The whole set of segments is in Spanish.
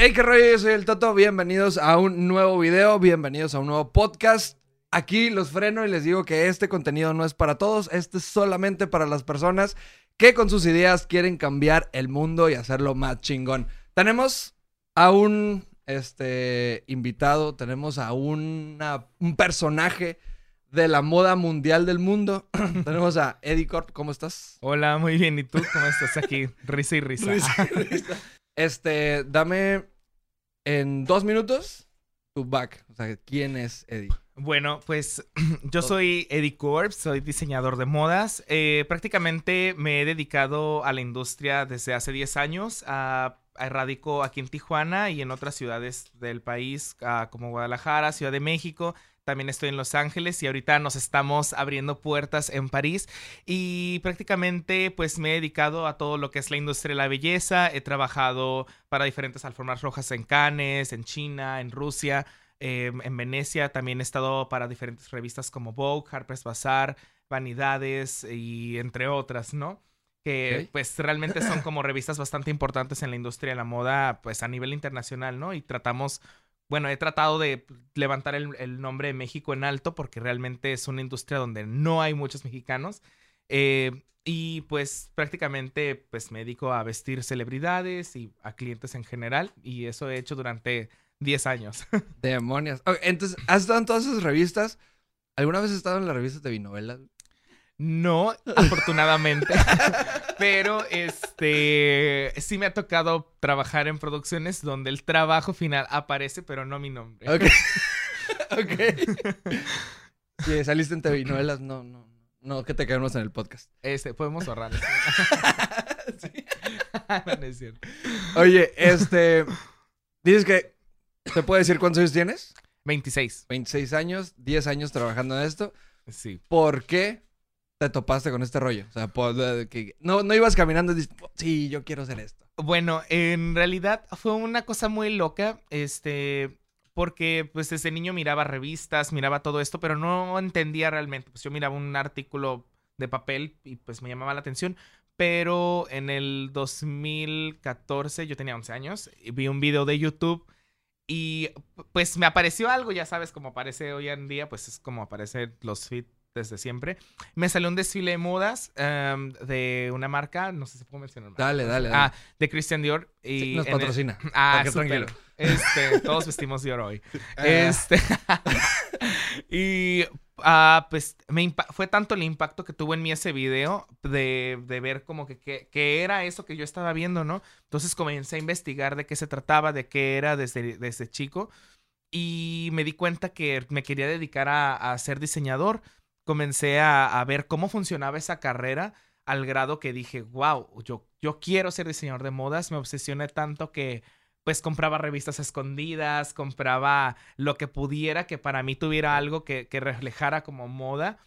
Hey, qué rollo, yo soy el Toto. Bienvenidos a un nuevo video, bienvenidos a un nuevo podcast. Aquí los freno y les digo que este contenido no es para todos, este es solamente para las personas que con sus ideas quieren cambiar el mundo y hacerlo más chingón. Tenemos a un este, invitado, tenemos a una, un personaje de la moda mundial del mundo. tenemos a Eddie Corp, ¿cómo estás? Hola, muy bien. ¿Y tú cómo estás aquí? Risa y risa. Risa y risa. Este, dame en dos minutos tu back. O sea, ¿quién es Eddie? Bueno, pues yo soy Eddie Corp, soy diseñador de modas. Eh, prácticamente me he dedicado a la industria desde hace 10 años. A, a radico aquí en Tijuana y en otras ciudades del país, a, como Guadalajara, Ciudad de México. También estoy en Los Ángeles y ahorita nos estamos abriendo puertas en París. Y prácticamente pues me he dedicado a todo lo que es la industria de la belleza. He trabajado para diferentes alfombras rojas en Cannes, en China, en Rusia. Eh, en Venecia también he estado para diferentes revistas como Vogue, Harper's Bazaar, Vanidades y entre otras, ¿no? Que pues realmente son como revistas bastante importantes en la industria de la moda pues a nivel internacional, ¿no? Y tratamos, bueno, he tratado de levantar el, nombre de México en alto porque realmente es una industria donde no hay muchos mexicanos. Eh, y pues prácticamente pues me dedico a vestir celebridades y a clientes en general y eso he hecho durante 10 años. Demonios. Entonces, ¿has estado en todas esas revistas? ¿Alguna vez has estado en las revistas de Vinovelas? No, afortunadamente. Pero este sí me ha tocado trabajar en producciones donde el trabajo final aparece, pero no mi nombre. Ok. ok. Sí, saliste en TV Novelas, no, no, no. Que te quedemos en el podcast. Este, podemos ahorrar. No, no es cierto. Oye, este. Dices que. ¿Te puedo decir cuántos años tienes? 26. 26 años, 10 años trabajando en esto. Sí. ¿Por qué te topaste con este rollo? O sea, de que no, no ibas caminando y dices, sí, yo quiero hacer esto. Bueno, en realidad fue una cosa muy loca, este, porque pues desde niño miraba revistas, miraba todo esto, pero no entendía realmente. Pues yo miraba un artículo de papel y pues me llamaba la atención. Pero en el 2014, yo tenía 11 años, y vi un video de YouTube y pues me apareció algo, ya sabes, como aparece hoy en día, pues es como aparecen los feeds desde siempre. Me salió un desfile de modas em, de una marca, no sé si puedo mencionar. marca. Dale, dale, dale. Ah, de Christian Dior. Y Sí, nos el- patrocina. Ah, tranquilo. Este, todos vestimos Dior hoy. Ah. Este. y ah, pues me fue tanto el impacto que tuvo en mí ese video de, de ver como que, que, que era eso que yo estaba viendo, ¿no? Entonces comencé a investigar de qué se trataba, de qué era desde, desde chico. Y me di cuenta que me quería dedicar a, a ser diseñador. Comencé a, a ver cómo funcionaba esa carrera al grado que dije, wow, yo, yo quiero ser diseñador de modas. Me obsesioné tanto que pues compraba revistas escondidas, compraba lo que pudiera que para mí tuviera algo que, que reflejara como moda.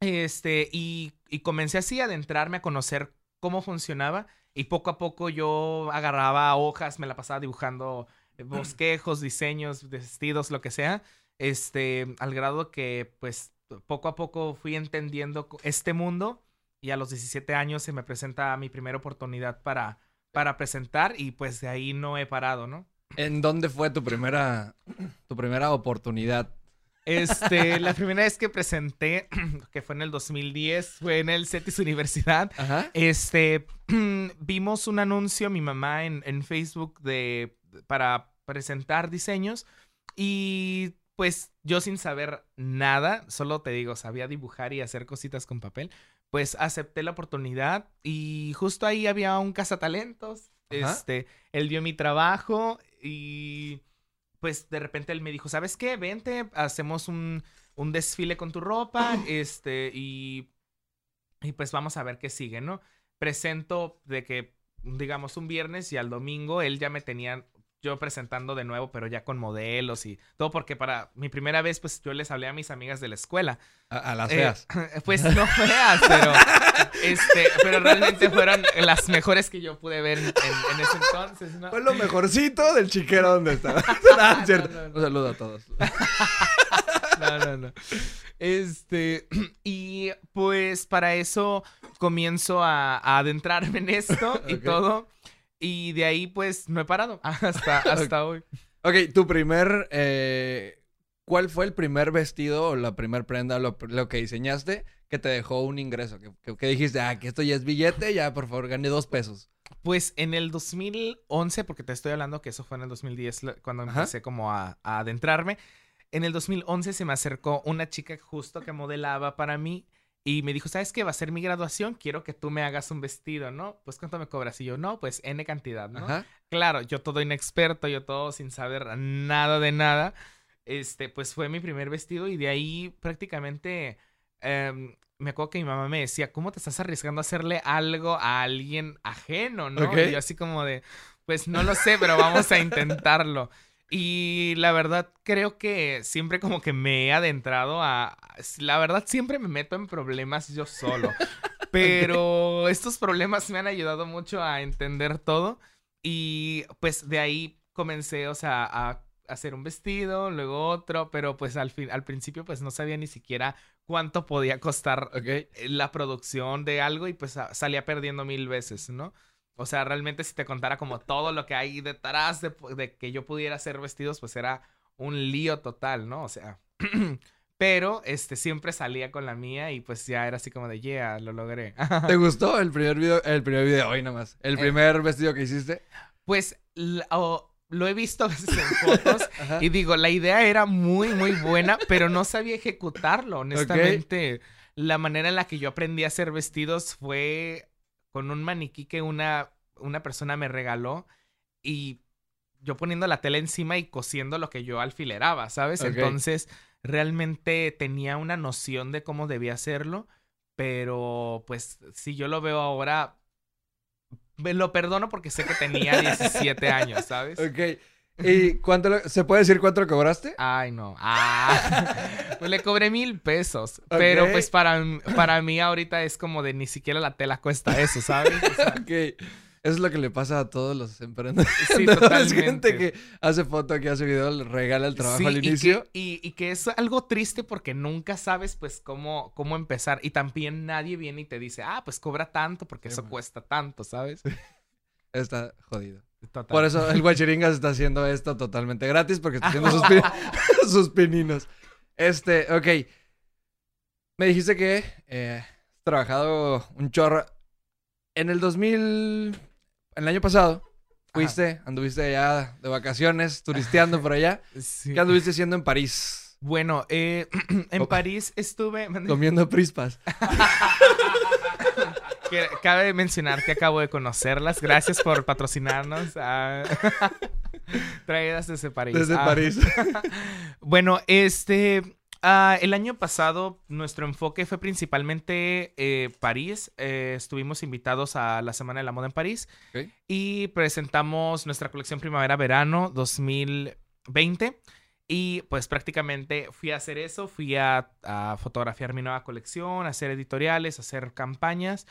Este, y, y comencé así a adentrarme a conocer cómo funcionaba y poco a poco yo agarraba hojas, me la pasaba dibujando eh, bosquejos, diseños, vestidos, lo que sea, este, al grado que pues poco a poco fui entendiendo este mundo y a los 17 años se me presenta mi primera oportunidad para, para presentar y pues de ahí no he parado, ¿no? ¿En dónde fue tu primera, tu primera oportunidad? Este, la primera vez que presenté, que fue en el 2010, fue en el CETIS Universidad. Ajá. Este, vimos un anuncio, mi mamá, en, en Facebook de, para presentar diseños y pues yo sin saber nada, solo te digo, sabía dibujar y hacer cositas con papel, pues acepté la oportunidad y justo ahí había un cazatalentos, Ajá. este, él vio mi trabajo y pues de repente él me dijo, ¿sabes qué? Vente, hacemos un, un desfile con tu ropa, este, y, y pues vamos a ver qué sigue, ¿no? Presento de que, digamos, un viernes y al domingo él ya me tenía yo presentando de nuevo, pero ya con modelos y todo, porque para mi primera vez, pues yo les hablé a mis amigas de la escuela. A, a las Eh, feas. pues no feas, pero, este, pero realmente fueron las mejores que yo pude ver en, ese entonces, ¿no? Fue lo mejorcito del chiquero donde estaba. no. No, no, no. Un saludo a todos. No, no, no. Este, y pues para eso comienzo a, a adentrarme en esto y todo. Y de ahí, pues, no he parado hasta, hasta hoy. Ok, tu primer... eh, ¿Cuál fue el primer vestido o la primer prenda, lo, lo que diseñaste que te dejó un ingreso? Que, que- que dijiste, ah, que esto ya es billete, ya por favor gané dos pesos. Pues en el 2011, porque te estoy hablando que eso fue en el 2010 lo- cuando Ajá. empecé como a, a adentrarme. En el 2011 se me acercó una chica justo que modelaba para mí y me dijo, ¿sabes qué? Va a ser mi graduación, quiero que tú me hagas un vestido, ¿no? Pues ¿cuánto me cobras? Y yo, no, pues N cantidad, ¿no? Ajá. Claro, yo todo inexperto, yo todo sin saber nada de nada. Este, pues fue mi primer vestido y de ahí prácticamente em, me acuerdo que mi mamá me decía, ¿cómo te estás arriesgando a hacerle algo a alguien ajeno, no? Y yo así como de, pues no lo sé, pero vamos a intentarlo. Y la verdad creo que siempre como que me he adentrado a... La verdad siempre me meto en problemas yo solo. Pero estos problemas me han ayudado mucho a entender todo. Y pues de ahí comencé, o sea, a hacer un vestido, luego otro, pero pues al fin, al principio pues no sabía ni siquiera cuánto podía costar Ok. eh, la producción de algo y pues a- salía perdiendo mil veces, ¿no? O sea, realmente si te contara como todo lo que hay detrás de, que yo pudiera hacer vestidos, pues era un lío total, ¿no? O sea, pero este siempre salía con la mía y pues ya era así como de, yeah, lo logré. ¿Te gustó el primer video? El primer video, hoy nada más. El Eh. primer vestido que hiciste. Pues lo he visto a veces en fotos y digo, la idea era muy, muy buena, pero no sabía ejecutarlo, honestamente. La manera en la que yo aprendí a hacer vestidos fue con un maniquí que una, una persona me regaló y yo poniendo la tela encima y cosiendo lo que yo alfileraba, ¿sabes? Entonces, realmente tenía una noción de cómo debía hacerlo, pero pues si yo lo veo ahora, me lo perdono porque sé que tenía 17 años, ¿sabes? Ok. ¿Y cuánto lo- se puede decir cuánto lo cobraste? Ay, no. Ah. pues le cobré mil pesos. Pero pues para, para mí ahorita es como de ni siquiera la tela cuesta eso, ¿sabes? O sea, Ok. Eso es lo que le pasa a todos los emprendedores. sí, totalmente. gente que hace foto, que hace video, le regala el trabajo Sí, al y que- inicio. Y, y que es algo triste porque nunca sabes pues cómo, cómo empezar. Y también nadie viene y te dice, ah, pues cobra tanto porque Sí, eso man. cuesta tanto, ¿sabes? Está jodido. Total. Por eso el Guachiringas está haciendo esto totalmente gratis porque está haciendo sus, pi- sus pininos. Este, ok. Me dijiste que eh, has trabajado un chorro. En el 2000, el año pasado, fuiste, anduviste allá de vacaciones, turisteando por allá. Sí. ¿Qué anduviste haciendo en París? Bueno, eh, en París estuve... Comiendo prispas. Que- cabe mencionar que acabo de conocerlas. Gracias por patrocinarnos. ah, traídas desde París. Desde Ah. París. Bueno, este. ah, el año pasado nuestro enfoque fue principalmente eh, París. Eh, estuvimos invitados a la Semana de la Moda en París y presentamos nuestra colección Primavera-Verano 2020. Y pues prácticamente fui a hacer eso, fui a, a fotografiar mi nueva colección, a hacer editoriales, a hacer campañas.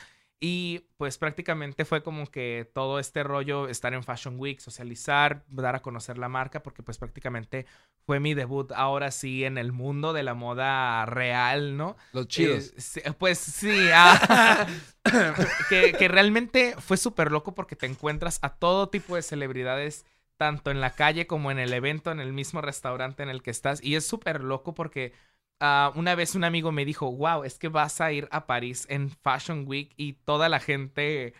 Y pues prácticamente fue como que todo este rollo, estar en Fashion Week, socializar, dar a conocer la marca, porque pues prácticamente fue mi debut ahora sí en el mundo de la moda real, ¿no? Los chidos. Eh, pues sí, ah, que, que realmente fue súper loco porque te encuentras a todo tipo de celebridades, tanto en la calle como en el evento, en el mismo restaurante en el que estás. Y es súper loco porque ah, una vez un amigo me dijo, wow, es que vas a ir a París en Fashion Week y toda la gente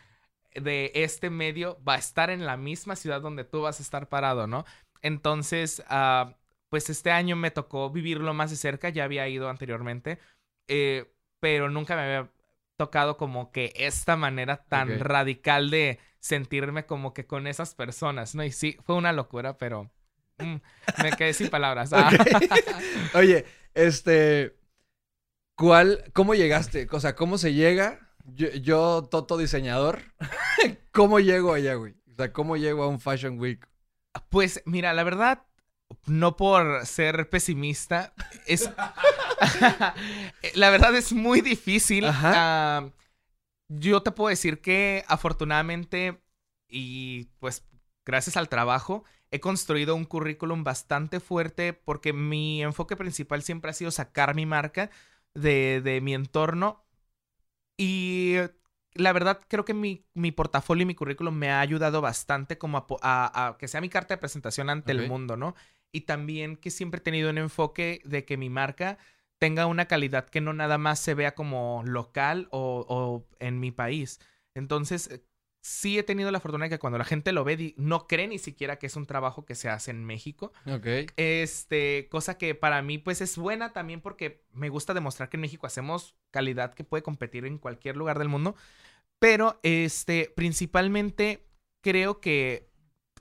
de este medio va a estar en la misma ciudad donde tú vas a estar parado, ¿no? Entonces, ah, pues este año me tocó vivirlo más de cerca, ya había ido anteriormente, eh, pero nunca me había tocado como que esta manera tan radical de sentirme como que con esas personas, ¿no? Y sí, fue una locura, pero mm, me quedé sin palabras. Ah. Oye, este. ¿Cuál. ¿Cómo llegaste? O sea, ¿cómo se llega? Yo, yo Toto diseñador. ¿Cómo llego allá, güey? O sea, ¿cómo llego a un Fashion Week? Pues mira, la verdad, no por ser pesimista, es... la verdad es muy difícil. Ah, yo te puedo decir que afortunadamente y pues gracias al trabajo he construido un currículum bastante fuerte porque mi enfoque principal siempre ha sido sacar mi marca de, de mi entorno y la verdad creo que mi, mi portafolio y mi currículum me ha ayudado bastante como a, a- a que sea mi carta de presentación ante el mundo, ¿no? Y también que siempre he tenido un enfoque de que mi marca tenga una calidad que no nada más se vea como local o, o en mi país. Entonces, sí he tenido la fortuna de que cuando la gente lo ve, no cree ni siquiera que es un trabajo que se hace en México. Ok. Este, cosa que para mí pues es buena también porque me gusta demostrar que en México hacemos calidad que puede competir en cualquier lugar del mundo. Pero este, principalmente creo que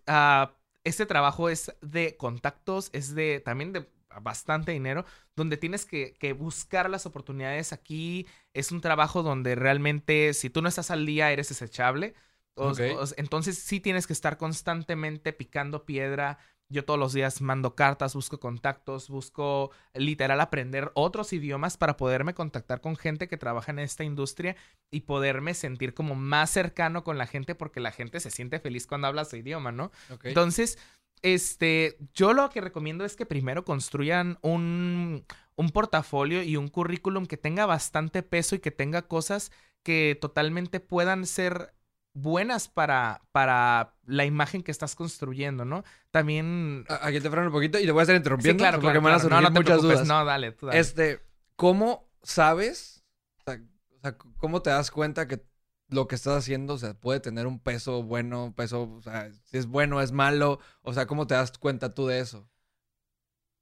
ah, este trabajo es de contactos, es de también de bastante dinero, donde tienes que, que buscar las oportunidades aquí. Es un trabajo donde realmente si tú no estás al día eres desechable. O- Ok. o- entonces sí tienes que estar constantemente picando piedra. Yo todos los días mando cartas, busco contactos, busco literal aprender otros idiomas para poderme contactar con gente que trabaja en esta industria y poderme sentir como más cercano con la gente porque la gente se siente feliz cuando habla su idioma, ¿no? Entonces, este, yo lo que recomiendo es que primero construyan un, un portafolio y un currículum que tenga bastante peso y que tenga cosas que totalmente puedan ser buenas para, para la imagen que estás construyendo, ¿no? También... Aquí te freno un poquito y te voy a estar Sí, interrumpiendo claro, porque claro, me van a surgir No, no te muchas preocupes. dudas. No, dale, tú dale. Este, ¿cómo sabes? O sea, ¿cómo te das cuenta que lo que estás haciendo, o sea, puede tener un peso bueno, peso, o sea, si es bueno, es malo? O sea, ¿cómo te das cuenta tú de eso?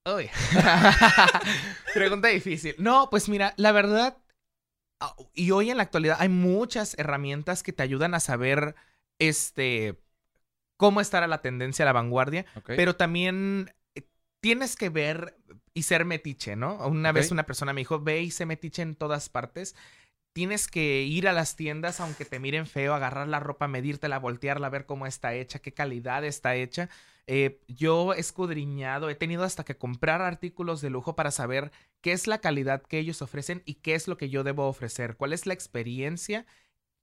Uy. Pregunta difícil. No, pues mira, la verdad, y hoy en la actualidad hay muchas herramientas que te ayudan a saber, este, cómo estar a la tendencia, a la vanguardia, pero también eh, tienes que ver y ser metiche, ¿no? Una vez una persona me dijo, ve y sé metiche en todas partes. Tienes que ir a las tiendas, aunque te miren feo, agarrar la ropa, medírtela, voltearla, ver cómo está hecha, qué calidad está hecha. Eh, yo he escudriñado, he tenido hasta que comprar artículos de lujo para saber qué es la calidad que ellos ofrecen y qué es lo que yo debo ofrecer, cuál es la experiencia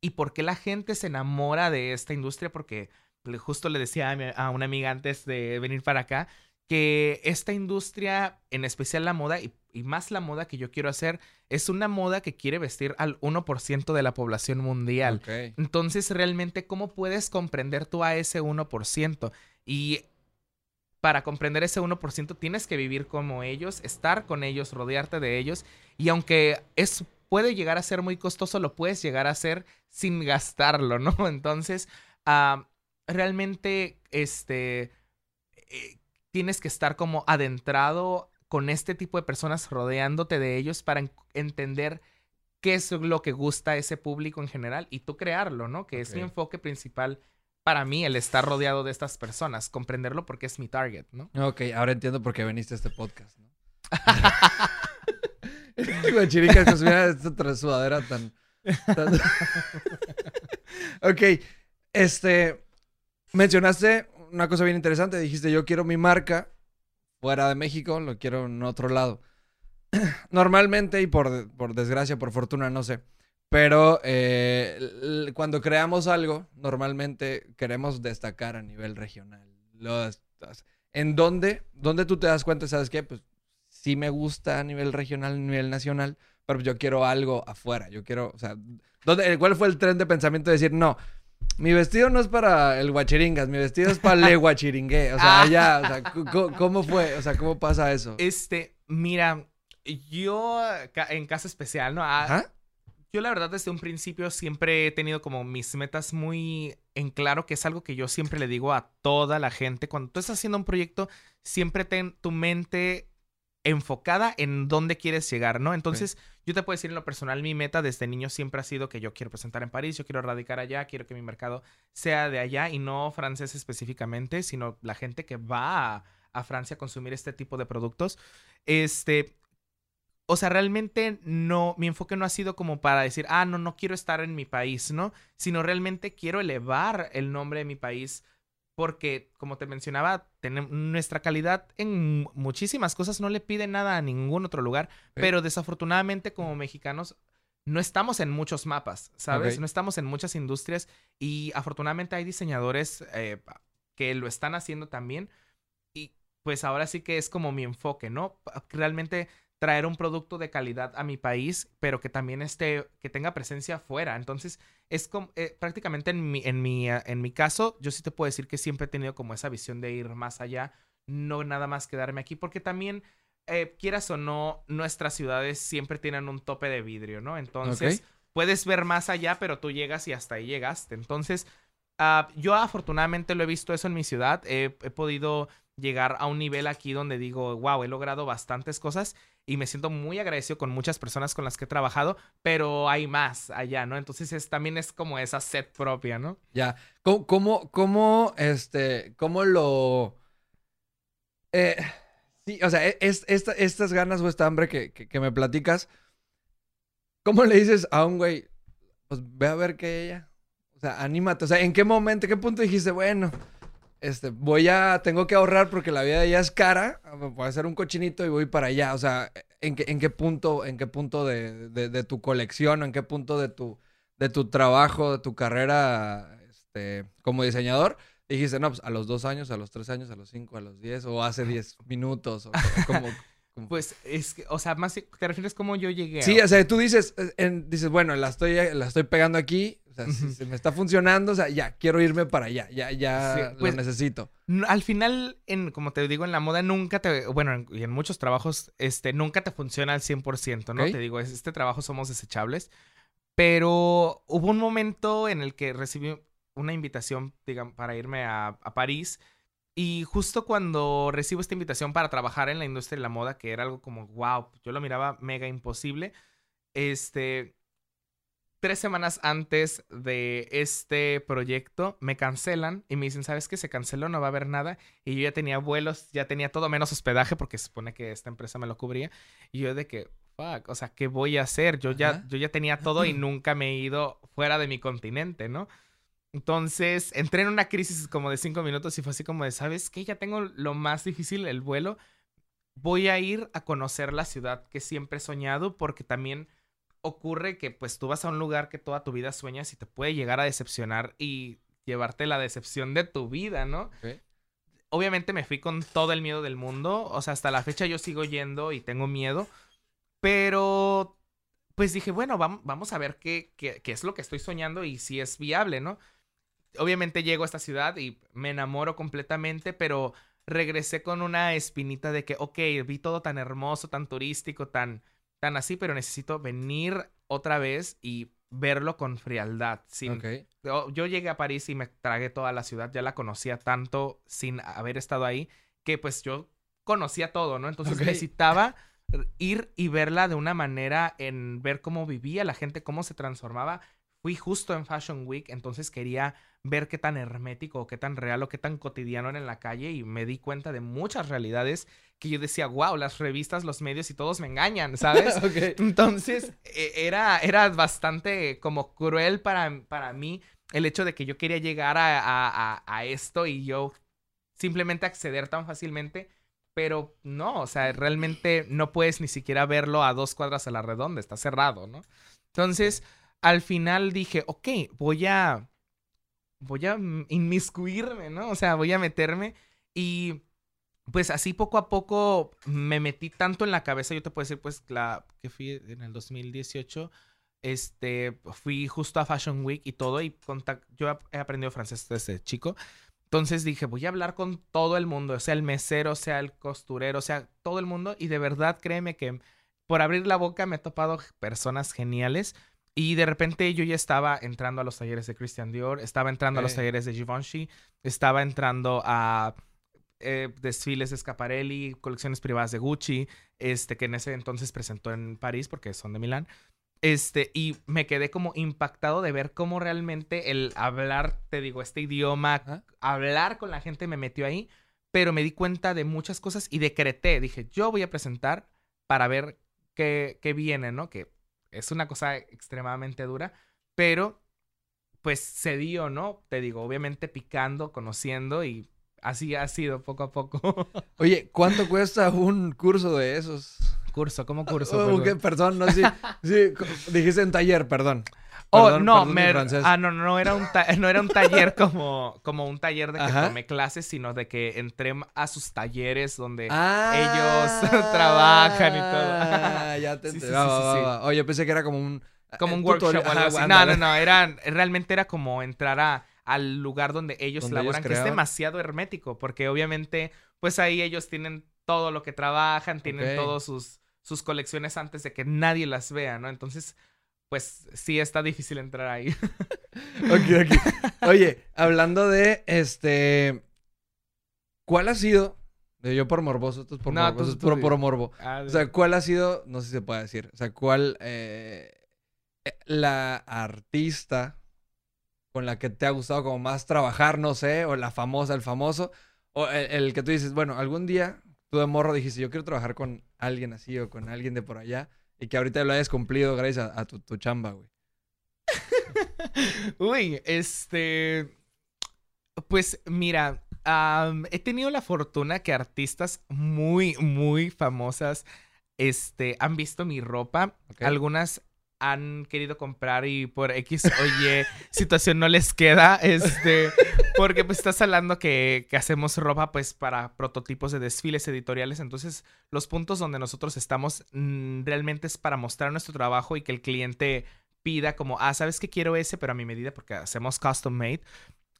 y por qué la gente se enamora de esta industria, porque justo le decía a, mi- a una amiga antes de venir para acá que esta industria, en especial la moda y, y más la moda que yo quiero hacer, es una moda que quiere vestir al 1% de la población mundial. Entonces, realmente, ¿cómo puedes comprender tú a ese 1%? Y para comprender ese 1% tienes que vivir como ellos, estar con ellos, rodearte de ellos. Y aunque es, puede llegar a ser muy costoso, lo puedes llegar a hacer sin gastarlo, ¿no? Entonces, ah, realmente, este, eh, tienes que estar como adentrado con este tipo de personas rodeándote de ellos para en- entender qué es lo que gusta a ese público en general y tú crearlo, ¿no? Que es mi enfoque principal para mí, el estar rodeado de estas personas, comprenderlo porque es mi target, ¿no? Ok, ahora entiendo por qué viniste a este podcast, ¿no? Guachiricas, pues mira esta sudadera tan... tan- ok, este... Mencionaste una cosa bien interesante. Dijiste, yo quiero mi marca fuera de México, lo quiero en otro lado. Normalmente, y por, por desgracia, por fortuna, no sé. Pero eh, cuando creamos algo, normalmente queremos destacar a nivel regional. Los- ¿En dónde? ¿Dónde tú te das cuenta? ¿Sabes qué? Pues sí me gusta a nivel regional, a nivel nacional, pero yo quiero algo afuera. Yo quiero, o sea, ¿dónde, ¿cuál fue el tren de pensamiento de decir, no, mi vestido no es para el guachiringas, mi vestido es para le guachiringue? O sea, Ah. ya, o sea, ¿cómo fue? O sea, ¿cómo pasa eso? Este, mira, yo ca- en casa especial, ¿no? Ah, Ajá. Yo la verdad desde un principio siempre he tenido como mis metas muy en claro, que es algo que yo siempre le digo a toda la gente. Cuando tú estás haciendo un proyecto, siempre ten tu mente enfocada en dónde quieres llegar, ¿no? Entonces, yo te puedo decir en lo personal, mi meta desde niño siempre ha sido que yo quiero presentar en París, yo quiero radicar allá, quiero que mi mercado sea de allá y no francés específicamente, sino la gente que va a, a Francia a consumir este tipo de productos. Este, o sea, realmente no, mi enfoque no ha sido como para decir, ah, no, no quiero estar en mi país, ¿no? Sino realmente quiero elevar el nombre de mi país porque, como te mencionaba, nuestra calidad en muchísimas cosas no le pide nada a ningún otro lugar, pero desafortunadamente como mexicanos no estamos en muchos mapas, ¿sabes? No estamos en muchas industrias y afortunadamente hay diseñadores eh, que lo están haciendo también y pues ahora sí que es como mi enfoque, ¿no? Realmente traer un producto de calidad a mi país, pero que también esté, que tenga presencia afuera. Entonces, es como, eh, prácticamente en mi, en, mi, eh, en mi caso, yo sí te puedo decir que siempre he tenido como esa visión de ir más allá, no nada más quedarme aquí, porque también, eh, quieras o no, nuestras ciudades siempre tienen un tope de vidrio, ¿no? Entonces, puedes ver más allá, pero tú llegas y hasta ahí llegaste. Entonces, uh, yo afortunadamente lo he visto eso en mi ciudad, he podido llegar a un nivel aquí donde digo, wow, he logrado bastantes cosas y me siento muy agradecido con muchas personas con las que he trabajado, pero hay más allá, ¿no? Entonces es, también es como esa sed propia, ¿no? Ya. ¿Cómo, cómo, este, cómo lo... Eh, sí, o sea, e, es, estas ganas o esta hambre que, que, me platicas, ¿cómo le dices a un güey, pues ve a ver qué ella? O sea, anímate. O sea, ¿en qué momento, qué punto dijiste, bueno este, voy a, tengo que ahorrar porque la vida de ella es cara, voy a hacer un cochinito y voy para allá. O sea, ¿en qué, en qué punto, en qué punto de, de, tu colección o en qué punto de tu, de tu trabajo, de tu carrera este, como diseñador? Dijiste, no, pues a los dos años, a los tres años, a los cinco, a los diez, o hace diez minutos, o, como, Pues es que, o sea, más te refieres cómo yo llegué. Sí, o sea, tú dices, eh, dices, bueno, la estoy, la estoy pegando aquí, si se me está funcionando, o sea, ya, quiero irme para allá, ya, ya lo pues, necesito. Al final, en, como te digo, en la moda nunca te, bueno, y en, muchos trabajos, este, nunca te funciona al 100%, ¿no? Te digo, este trabajo somos desechables, pero hubo un momento en el que recibí una invitación, digamos, para irme a, a París. Y justo cuando recibo esta invitación para trabajar en la industria de la moda, que era algo como, wow, yo lo miraba mega imposible, este, tres semanas antes de este proyecto me cancelan y me dicen, ¿sabes qué? Se canceló, no va a haber nada. Y yo ya tenía vuelos, ya tenía todo menos hospedaje porque se supone que esta empresa me lo cubría. Y yo de que, fuck, o sea, ¿qué voy a hacer? Yo ya, yo ya tenía todo y nunca me he ido fuera de mi continente, ¿no? Entonces entré en una crisis como de cinco minutos y fue así como de, ¿sabes qué? Ya tengo lo más difícil, el vuelo. Voy a ir a conocer la ciudad que siempre he soñado porque también ocurre que pues tú vas a un lugar que toda tu vida sueñas y te puede llegar a decepcionar y llevarte la decepción de tu vida, ¿no? Obviamente me fui con todo el miedo del mundo, o sea, hasta la fecha yo sigo yendo y tengo miedo, pero pues dije, bueno, vamos, a ver qué, qué, qué es lo que estoy soñando y si es viable, ¿no? Obviamente llego a esta ciudad y me enamoro completamente, pero regresé con una espinita de que, ok, vi todo tan hermoso, tan turístico, tan tan así, pero necesito venir otra vez y verlo con frialdad. Sin... Yo, llegué a París y me tragué toda la ciudad, ya la conocía tanto sin haber estado ahí, que pues yo conocía todo, ¿no? Entonces necesitaba ir y verla de una manera en ver cómo vivía la gente, cómo se transformaba. Fui justo en Fashion Week, entonces quería ver qué tan hermético, qué tan real o qué tan cotidiano era en la calle y me di cuenta de muchas realidades que yo decía, wow, las revistas, los medios y todos me engañan, ¿sabes? Entonces e, era, era bastante como cruel para, para mí el hecho de que yo quería llegar a, a, a esto y yo simplemente acceder tan fácilmente. Pero no, o sea, realmente no puedes ni siquiera verlo a dos cuadras a la redonda, está cerrado, ¿no? Entonces, al final dije, ok, voy a, voy a inmiscuirme, ¿no? O sea, voy a meterme y pues así poco a poco me metí tanto en la cabeza, yo te puedo decir pues la que fui en el 2018, este, fui justo a Fashion Week y todo y yo he aprendido francés desde chico. Entonces dije, voy a hablar con todo el mundo, sea el mesero, sea el costurero, sea todo el mundo. Y de verdad, créeme que por abrir la boca me he topado personas geniales. Y de repente yo ya estaba entrando a los talleres de Christian Dior, estaba entrando a los talleres de Givenchy, estaba entrando a eh, desfiles de Scaparelli, colecciones privadas de Gucci, este, que en ese entonces presentó en París porque son de Milán. Este, y me quedé como impactado de ver cómo realmente el hablar, te digo, este idioma, hablar con la gente me metió ahí, pero me di cuenta de muchas cosas y decreté, dije, yo voy a presentar para ver qué, qué viene, ¿no? Que es una cosa extremadamente dura, pero pues se dio, ¿no? Te digo, obviamente picando, conociendo y así ha sido poco a poco. Oye, ¿cuánto cuesta un curso de esos? Curso, ¿cómo curso? Oh, perdón. perdón, no, sí, sí, dijiste en taller, perdón. Oh, Perdón, no, perdón me- ah, no, no era un, ta- no era un taller como, como un taller de que Ajá. tomé clases, sino de que entré a sus talleres donde Ah, ellos trabajan y todo. Ah, ya te Sí, sí, va. Oye, pensé que era como un. como eh, un tutorial. workshop o algo así. No, no, no, era, realmente era como entrar a, al lugar donde ellos Donde ellos laboran, que es demasiado hermético, porque obviamente, pues ahí ellos tienen todo lo que trabajan, tienen Ok. todas sus, sus colecciones antes de que nadie las vea, ¿no? Entonces, pues sí está difícil entrar ahí. Ok, ok. Oye, hablando de este. ¿Cuál ha sido? Yo por morboso, es por No, morboso, tú- tú puro morbo. Ah, O sea, ¿cuál ha sido? No sé si se puede decir. O sea, ¿cuál eh, eh, la artista con la que te ha gustado como más trabajar, no sé, o la famosa, el famoso, o el, el que tú dices, bueno, algún día tú de morro dijiste, yo quiero trabajar con alguien así o con alguien de por allá, y que ahorita lo hayas cumplido gracias a, a tu, tu chamba, güey. Uy, este. Pues mira, he tenido la fortuna que artistas muy, muy famosas este, han visto mi ropa. Algunas han querido comprar y por X o Y situación no les queda. Este, porque pues estás hablando que, que hacemos ropa pues para prototipos de desfiles editoriales. Entonces, los puntos donde nosotros estamos mm, realmente es para mostrar nuestro trabajo y que el cliente pida como, ah, ¿sabes que quiero ese? Pero a mi medida porque hacemos custom made.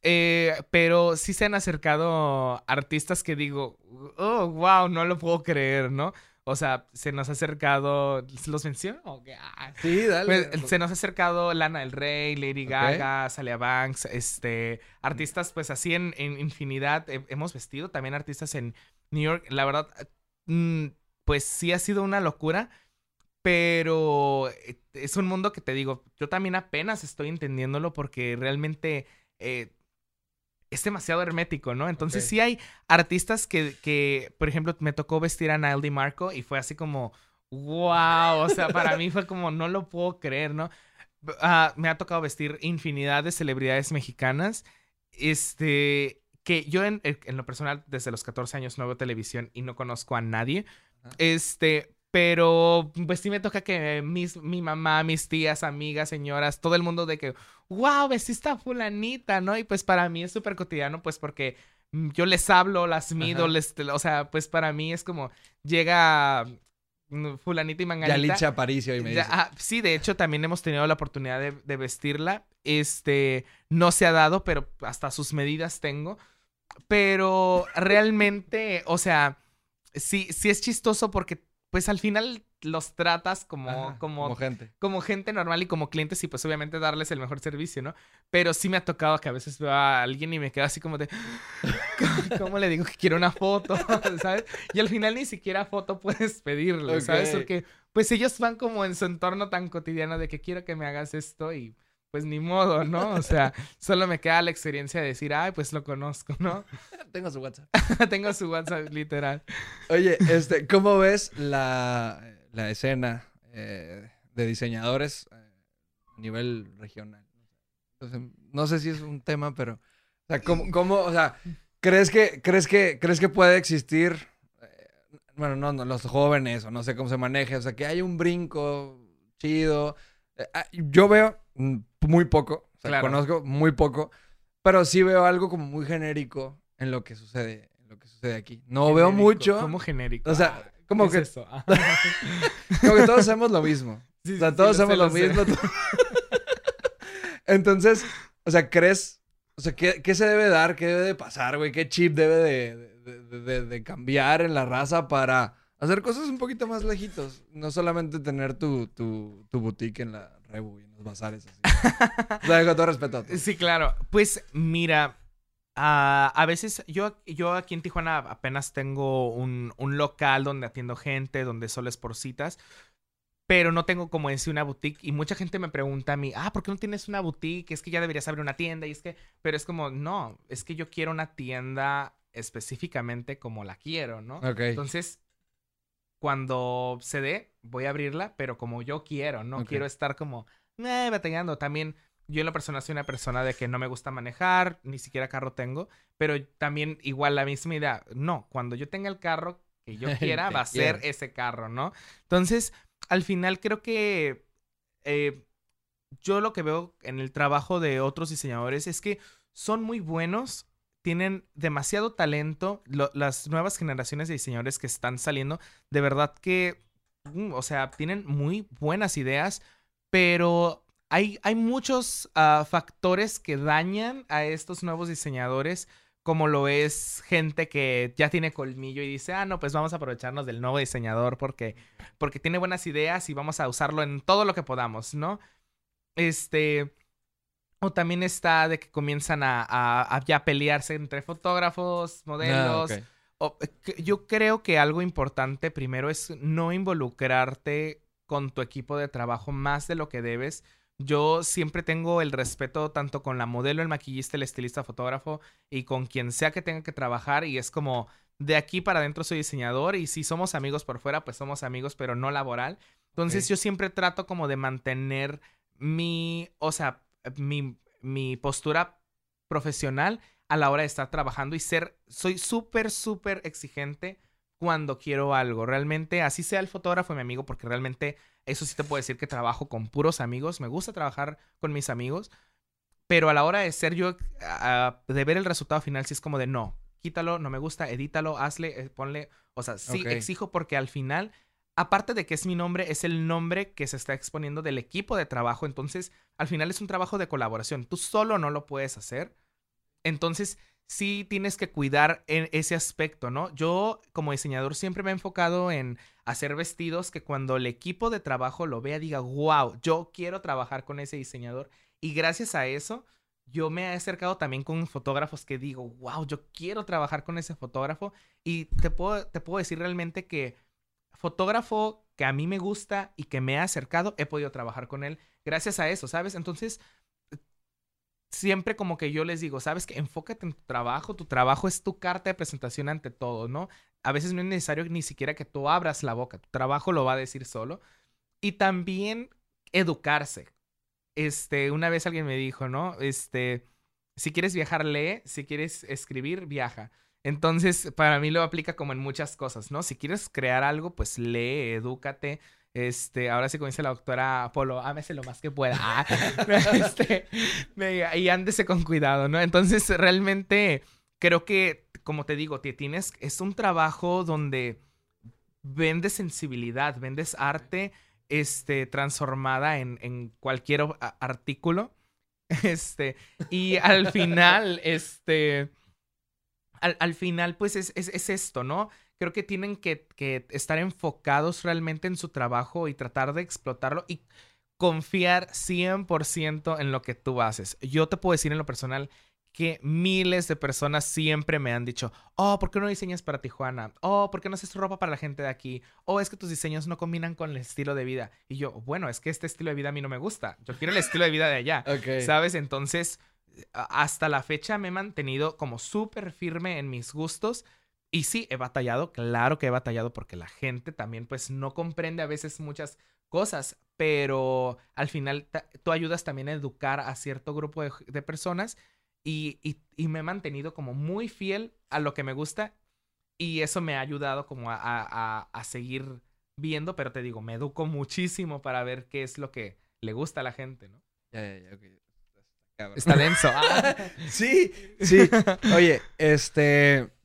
Eh, pero sí se han acercado artistas que digo, oh, wow, no lo puedo creer, ¿no? O sea, se nos ha acercado, ¿los menciono? Ah, Sí, dale. pues, se nos ha acercado Lana del Rey, Lady. Gaga, Salia Banks, este, artistas pues así en, en infinidad he- hemos vestido, también artistas en New York, la verdad, mm, pues sí ha sido una locura, pero eh, es un mundo que te digo, yo también apenas estoy entendiéndolo porque realmente eh, es demasiado hermético, ¿no? Entonces Ok. sí hay artistas que, que, por ejemplo, me tocó vestir a Nile DiMarco y fue así como, wow, o sea, para mí fue como, no lo puedo creer, ¿no? Ah, me ha tocado vestir infinidad de celebridades mexicanas, este, que yo en, en lo personal desde los 14 años no veo televisión y no conozco a nadie, este, pero pues sí me toca que mis, mi mamá, mis tías, amigas, señoras, todo el mundo de que, wow, vestiste a fulanita, ¿no? Y pues para mí es súper cotidiano, pues porque mm, yo les hablo, las mido, Ajá. les, o sea, pues para mí es como llega mm, fulanita y manganita. Yalitza Aparicio y me dice. ah, sí, de hecho también hemos tenido la oportunidad de, de vestirla. Este, no se ha dado, pero hasta sus medidas tengo. Pero realmente, o sea, sí, sí es chistoso porque pues al final los tratas como, Ajá, como, como gente. como gente normal y como clientes y pues obviamente darles el mejor servicio, ¿no? Pero sí me ha tocado que a veces veo a alguien y me quedo así como de, ¿cómo, cómo le digo que quiero una foto? ¿Sabes? Y al final ni siquiera foto puedes pedirle, ¿sabes? Porque pues ellos van como en su entorno tan cotidiano de que quiero que me hagas esto y pues ni modo, ¿no? O sea, solo me queda la experiencia de decir, ay, pues lo conozco, ¿no? Tengo su WhatsApp. Tengo su WhatsApp literal. Oye, este, ¿cómo ves la, la escena eh, de diseñadores eh, a nivel regional? Entonces, no sé si es un tema, pero, o sea, ¿cómo, cómo, o sea, crees que, crees que, crees que puede existir, eh, bueno, no, no, los jóvenes o no sé cómo se maneje, o sea, que hay un brinco chido. Ah, yo veo mm, muy poco, o sea, Claro. conozco muy poco, pero sí veo algo como muy genérico en lo que sucede, en lo que sucede aquí. No veo Genérico, mucho. Como genérico. O sea, Ah, como ¿qué que, es eso? Ah. como que todos hacemos lo mismo. Sí, O sea, todos sí, hacemos lo lo mismo. to- Entonces, o sea, ¿crees? O sea, ¿qué, qué se debe dar? ¿Qué debe de pasar, güey? ¿Qué chip debe de, de- de- de- cambiar en la raza para hacer cosas un poquito más lejitos? No solamente tener tu, tu, tu boutique en la Rebu los bazares así. O sea, con todo respeto. Sí, claro. Pues mira, ah, a veces yo, yo aquí en Tijuana apenas tengo un, un local donde atiendo gente, donde solo es por citas, pero no tengo como en sí una boutique y mucha gente me pregunta a mí, ah, ¿por qué no tienes una boutique? Es que ya deberías abrir una tienda y es que, pero es como, no, es que yo quiero una tienda específicamente como la quiero, ¿no? Ok. Entonces, cuando se dé, voy a abrirla, pero como yo quiero, no quiero estar como eh, batallando. También yo en lo personal soy una persona de que no me gusta manejar, ni siquiera carro tengo, pero también igual la misma idea. No, cuando yo tenga el carro que yo quiera, va a ser ese carro, ¿no? Entonces, al final creo que eh, yo lo que veo en el trabajo de otros diseñadores es que son muy buenos, tienen demasiado talento. las nuevas generaciones de diseñadores que están saliendo, de verdad que, mm, o sea, tienen muy buenas ideas, pero hay, hay muchos ah, factores que dañan a estos nuevos diseñadores como lo es gente que ya tiene colmillo y dice, ah, no, pues vamos a aprovecharnos del nuevo diseñador porque, porque tiene buenas ideas y vamos a usarlo en todo lo que podamos, ¿no? Este, o también está de que comienzan a, a, ya pelearse entre fotógrafos, modelos. Ah, yo creo que algo importante primero es no involucrarte con tu equipo de trabajo más de lo que debes. Yo siempre tengo el respeto tanto con la modelo, el maquillista, el estilista, fotógrafo y con quien sea que tenga que trabajar y es como de aquí para adentro soy diseñador y si somos amigos por fuera, pues somos amigos, pero no laboral. Entonces yo siempre trato como de mantener mi, o sea, mi, mi postura profesional a la hora de estar trabajando y ser, soy súper, súper exigente cuando quiero algo. Realmente, así sea el fotógrafo mi amigo, porque realmente eso sí te puedo decir que trabajo con puros amigos. Me gusta trabajar con mis amigos. Pero a la hora de ser yo, de ver el resultado final, sí es como de no, quítalo, no me gusta, edítalo, hazle, eh, ponle. O sea, sí exijo porque al final aparte de que es mi nombre, es el nombre que se está exponiendo del equipo de trabajo. Entonces, al final es un trabajo de colaboración. Tú solo no lo puedes hacer. Entonces, sí tienes que cuidar en ese aspecto, ¿no? Yo, como diseñador, siempre me he enfocado en hacer vestidos que cuando el equipo de trabajo lo vea, diga, wow, yo quiero trabajar con ese diseñador. Y gracias a eso, yo me he acercado también con fotógrafos que digo, wow, yo quiero trabajar con ese fotógrafo. Y te puedo, te puedo decir realmente que fotógrafo que a mí me gusta y que me ha acercado, he podido trabajar con él gracias a eso, ¿sabes? Entonces, siempre como que yo les digo, sabes que enfócate en tu trabajo, tu trabajo es tu carta de presentación ante todo, ¿no? A veces no es necesario ni siquiera que tú abras la boca, tu trabajo lo va a decir solo. Y también educarse. Este, una vez alguien me dijo, ¿no? Este, si quieres viajar, lee, si quieres escribir, viaja. Entonces, para mí lo aplica como en muchas cosas, ¿no? Si quieres crear algo, pues lee, edúcate. Este, ahora sí, como la doctora Apolo, ámese lo más que pueda. Ah, este, y ándese con cuidado, ¿no? Entonces, realmente creo que, como te digo, te tienes, es un trabajo donde vendes sensibilidad, vendes arte, este, transformada en, en cualquier artículo. Este, y al final, este al, final, pues es, esto, ¿no? Creo que tienen que, que, estar enfocados realmente en su trabajo y tratar de explotarlo y confiar 100% en lo que tú haces. Yo te puedo decir en lo personal que miles de personas siempre me han dicho, oh, ¿por qué no diseñas para Tijuana? Oh, ¿por qué no haces ropa para la gente de aquí? Oh, es que tus diseños no combinan con el estilo de vida. Y yo, bueno, es que este estilo de vida a mí no me gusta. Yo quiero el estilo de vida de allá. ¿Sabes? Entonces, hasta la fecha me he mantenido como súper firme en mis gustos. Y sí, he batallado, claro que he batallado porque la gente también pues no comprende a veces muchas cosas, pero al final tú ayudas también a educar a cierto grupo de, personas y, me he mantenido como muy fiel a lo que me gusta y eso me ha ayudado como a, seguir viendo, pero te digo, me educo muchísimo para ver qué es lo que le gusta a la gente, ¿no? Ya, ya, ya, Está denso. sí, sí. Oye, este.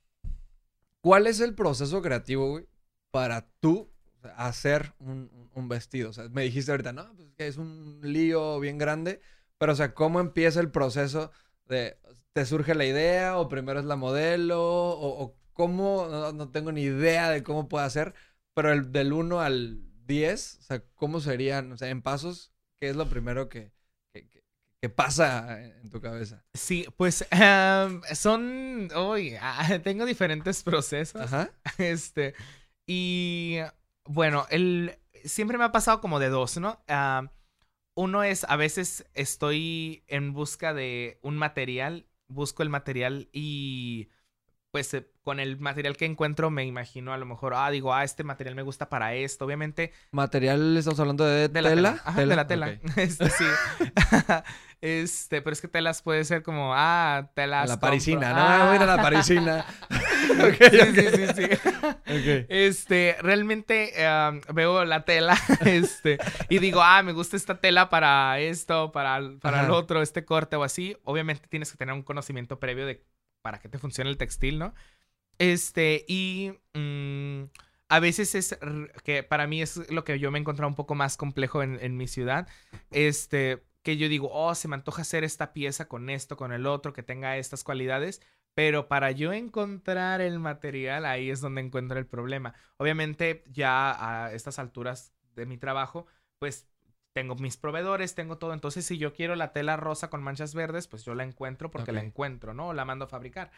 ¿Cuál es el proceso creativo, güey, para tú hacer un, vestido? O sea, me dijiste ahorita, no, pues que es un lío bien grande, pero o sea, ¿cómo empieza el proceso de. ¿Te surge la idea o primero es la modelo o, cómo? No, tengo ni idea de cómo puede hacer, pero el, del 1 al 10, o sea, ¿cómo serían, o sea, en pasos, qué es lo primero que, ¿Qué pasa en tu cabeza? Sí, pues em, son. Uy, ah, tengo diferentes procesos. Ajá. Este. Y bueno, el, siempre me ha pasado como de dos, ¿no? uno es a veces estoy en busca de un material, busco el material y pues eh, con el material que encuentro me imagino a lo mejor, ah, digo, ah, este material me gusta para esto. Obviamente. ¿Material estamos hablando de, la tela. Ajá, de la tela. Este, sí. este, pero es que telas puede ser como, ah, telas. La compro. parisina, ¿no? Ah. Voy a ir a la parisina. Ok, Sí, ok. sí, sí, sí. Este, realmente eh, veo la tela, este, y digo, ah, me gusta esta tela para esto, para, para el otro, este corte o así. Obviamente tienes que tener un conocimiento previo de para que te funcione el textil, ¿no? Este, y mm, a veces es que para mí es lo que yo me he encontrado un poco más complejo en, en mi ciudad. Este, que yo digo, oh, se me antoja hacer esta pieza con esto, con el otro, que tenga estas cualidades. Pero para yo encontrar el material, ahí es donde encuentro el problema. Obviamente, ya a estas alturas de mi trabajo, pues tengo mis proveedores, tengo todo. Entonces, si yo quiero la tela rosa con manchas verdes, pues yo la encuentro porque la encuentro, ¿no? La mando a fabricar.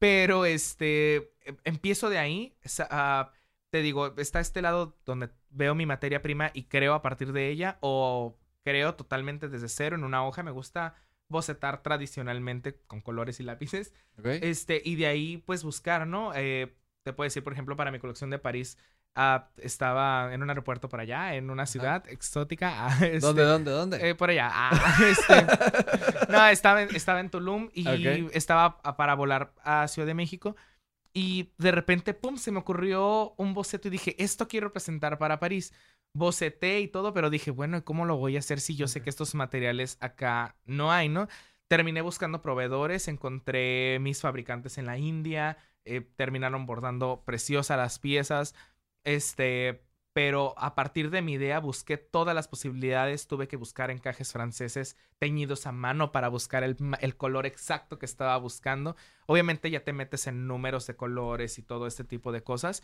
Pero este, em- empiezo de ahí. ah, te digo, está este lado donde veo mi materia prima y creo a partir de ella, o creo totalmente desde cero en una hoja. Me gusta bocetar tradicionalmente con colores y lápices. Este, y de ahí, pues, buscar, ¿no? Eh, te puedo decir, por ejemplo, para mi colección de París, ah, estaba en un aeropuerto por allá, en una ciudad exótica. ah, este, ¿Dónde, dónde, dónde? eh, por allá. Ah, este, no, estaba en, estaba en Tulum y Ok. estaba para volar a Ciudad de México. Y de repente, pum, se me ocurrió un boceto y dije, esto quiero presentar para París. Boceté y todo, pero dije, bueno, ¿y ¿cómo lo voy a hacer si yo sé Ok. que estos materiales acá no hay, no? Terminé buscando proveedores, encontré mis fabricantes en la India, eh, terminaron bordando preciosas las piezas, este, pero a partir de mi idea busqué todas las posibilidades, tuve que buscar encajes franceses teñidos a mano para buscar el, el color exacto que estaba buscando. Obviamente ya te metes en números de colores y todo este tipo de cosas,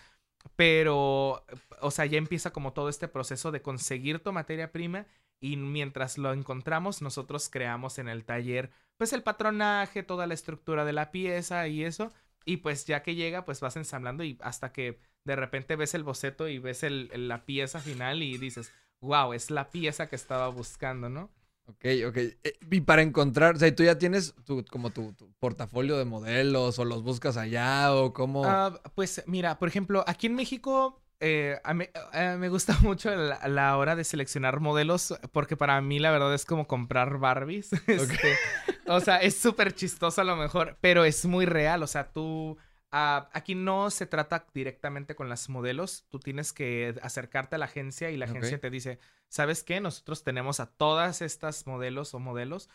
pero, o sea, ya empieza como todo este proceso de conseguir tu materia prima y mientras lo encontramos, nosotros creamos en el taller, pues el patronaje, toda la estructura de la pieza y eso. Y pues ya que llega, pues vas ensamblando y hasta que de repente ves el boceto y ves el, el- la pieza final y dices, wow, es la pieza que estaba buscando, ¿no? Ok, ok. Eh, Y para encontrar, o sea, ¿tú ya tienes tu, como tu, tu portafolio de modelos o los buscas allá o cómo? Ah, pues mira, por ejemplo, aquí en México eh, a mí- eh, me gusta mucho la, la hora de seleccionar modelos porque para mí la verdad es como comprar Barbies. Este, o sea, es súper chistoso a lo mejor, pero es muy real. O sea, tú... ah, aquí no se trata directamente con las modelos. Tú tienes que acercarte a la agencia y la agencia te dice, ¿sabes qué? Nosotros tenemos a todas estas modelos o modelos.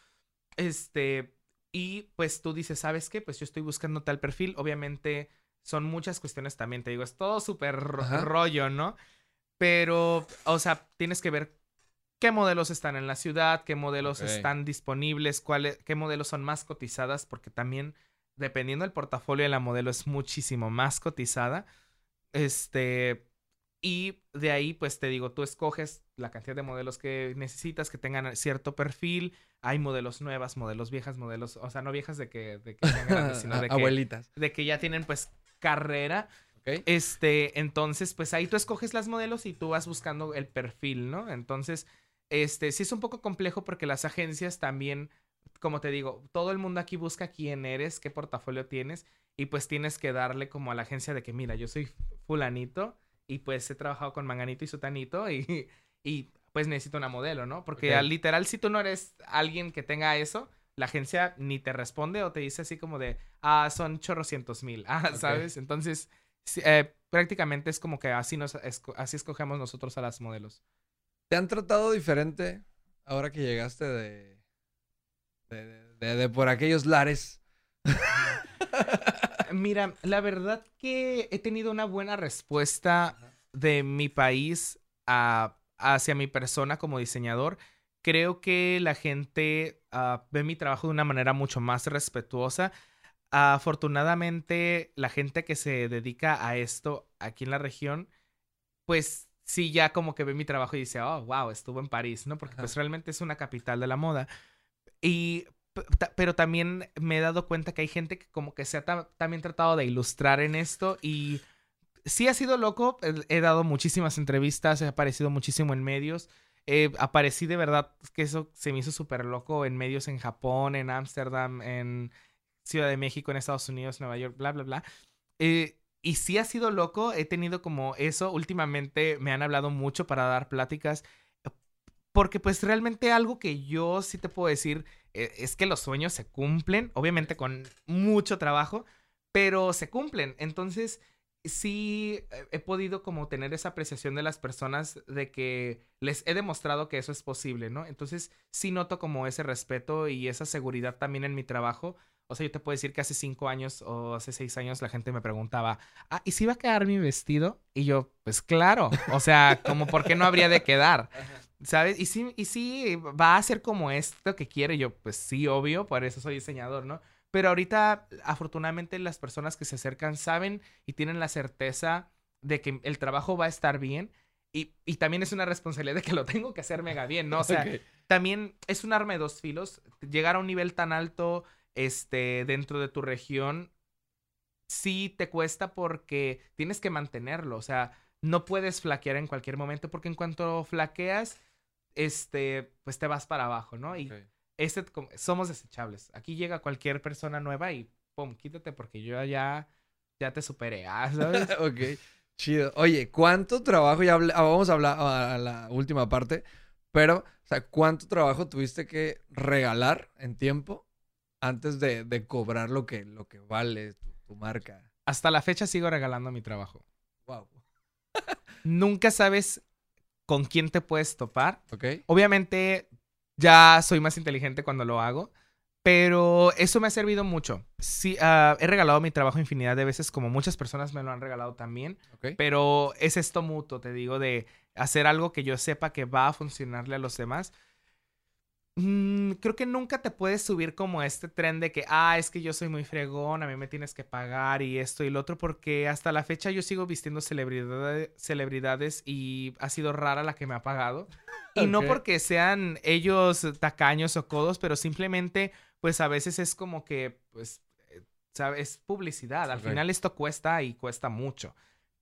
Este, y pues tú dices, ¿sabes qué? Pues yo estoy buscando tal perfil. Obviamente son muchas cuestiones también, te digo, es todo súper ro- rollo, ¿no? Pero, o sea, tienes que ver qué modelos están en la ciudad, qué modelos están disponibles, cuáles, qué modelos son más cotizadas, porque también, dependiendo del portafolio de la modelo, es muchísimo más cotizada. Este, y de ahí, pues te digo, tú escoges la cantidad de modelos que necesitas, que tengan cierto perfil. Hay modelos nuevas, modelos viejas, modelos, o sea, no viejas de que, de que sean grandes, sino de que, Abuelitas. de que ya tienen pues carrera. Este, entonces, pues ahí tú escoges las modelos y tú vas buscando el perfil, ¿no? Entonces, este, sí es un poco complejo porque las agencias también, como te digo, todo el mundo aquí busca quién eres, qué portafolio tienes y pues tienes que darle como a la agencia de que, mira, yo soy fulanito y pues he trabajado con manganito y sutanito y, y pues necesito una modelo, ¿no? Porque al literal, si tú no eres alguien que tenga eso, la agencia ni te responde o te dice así como de, ah, son chorrocientos mil, ah. ¿sabes? Entonces, eh, prácticamente es como que así, nos, así escogemos nosotros a las modelos. ¿Te han tratado diferente ahora que llegaste de, de, de- por aquellos lares? Mira, la verdad que he tenido una buena respuesta de mi país a- hacia mi persona como diseñador. Creo que la gente ah, ve mi trabajo de una manera mucho más respetuosa. Afortunadamente, la gente que se dedica a esto aquí en la región, pues sí, ya como que ve mi trabajo y dice, oh, wow, estuvo en París, ¿no? Porque Ajá. pues realmente es una capital de la moda. Y, pero también me he dado cuenta que hay gente que como que se ha ta- también tratado de ilustrar en esto y sí ha sido loco. He, he dado muchísimas entrevistas, he aparecido muchísimo en medios. Eh, aparecí de verdad que eso se me hizo súper loco en medios en Japón, en Ámsterdam, en Ciudad de México, en Estados Unidos, Nueva York, bla, bla, bla. Eh, y sí ha sido loco, he tenido como eso, últimamente me han hablado mucho para dar pláticas, porque pues realmente algo que yo sí te puedo decir eh, es que los sueños se cumplen, obviamente con mucho trabajo, pero se cumplen. Entonces, sí he podido como tener esa apreciación de las personas de que les he demostrado que eso es posible, ¿no? Entonces, sí noto como ese respeto y esa seguridad también en mi trabajo. O sea, yo te puedo decir que hace cinco años o hace seis años la gente me preguntaba, ah, ¿y si va a quedar mi vestido? Y yo, pues claro, o sea, como por qué no habría de quedar, ¿sabes? Y sí, y sí va a ser como esto que quiero yo, pues sí, obvio, por eso soy diseñador, ¿no? Pero ahorita, afortunadamente, las personas que se acercan saben y tienen la certeza de que el trabajo va a estar bien. Y, y también es una responsabilidad de que lo tengo que hacer mega bien, ¿no? O sea, también es un arma de dos filos. Llegar a un nivel tan alto este, dentro de tu región sí te cuesta porque tienes que mantenerlo. O sea, no puedes flaquear en cualquier momento porque en cuanto flaqueas, este, pues te vas para abajo, ¿no? Y este, somos desechables. Aquí llega cualquier persona nueva y pum, quítate porque yo ya, ya te superé, ah, ¿sabes? ok, chido. Oye, ¿cuánto trabajo, ya ah, vamos a hablar a la última parte, pero, o sea, ¿cuánto trabajo tuviste que regalar en tiempo antes de, de cobrar lo que, lo que vale tu, marca? Hasta la fecha sigo regalando mi trabajo. Wow. Nunca sabes con quién te puedes topar. Obviamente ya soy más inteligente cuando lo hago. Pero eso me ha servido mucho. Sí, ah, he regalado mi trabajo infinidad de veces, como muchas personas me lo han regalado también. Pero es esto mutuo, te digo, de hacer algo que yo sepa que va a funcionarle a los demás. Mm, creo que nunca te puedes subir como este tren de que, ah, es que yo soy muy fregón, a mí me tienes que pagar y esto y lo otro, porque hasta la fecha yo sigo vistiendo celebridades, celebridades y ha sido rara la que me ha pagado. Y no porque sean ellos tacaños o codos, pero simplemente, pues a veces es como que, pues, eh, ¿sabes? Es publicidad. Al final esto cuesta y cuesta mucho.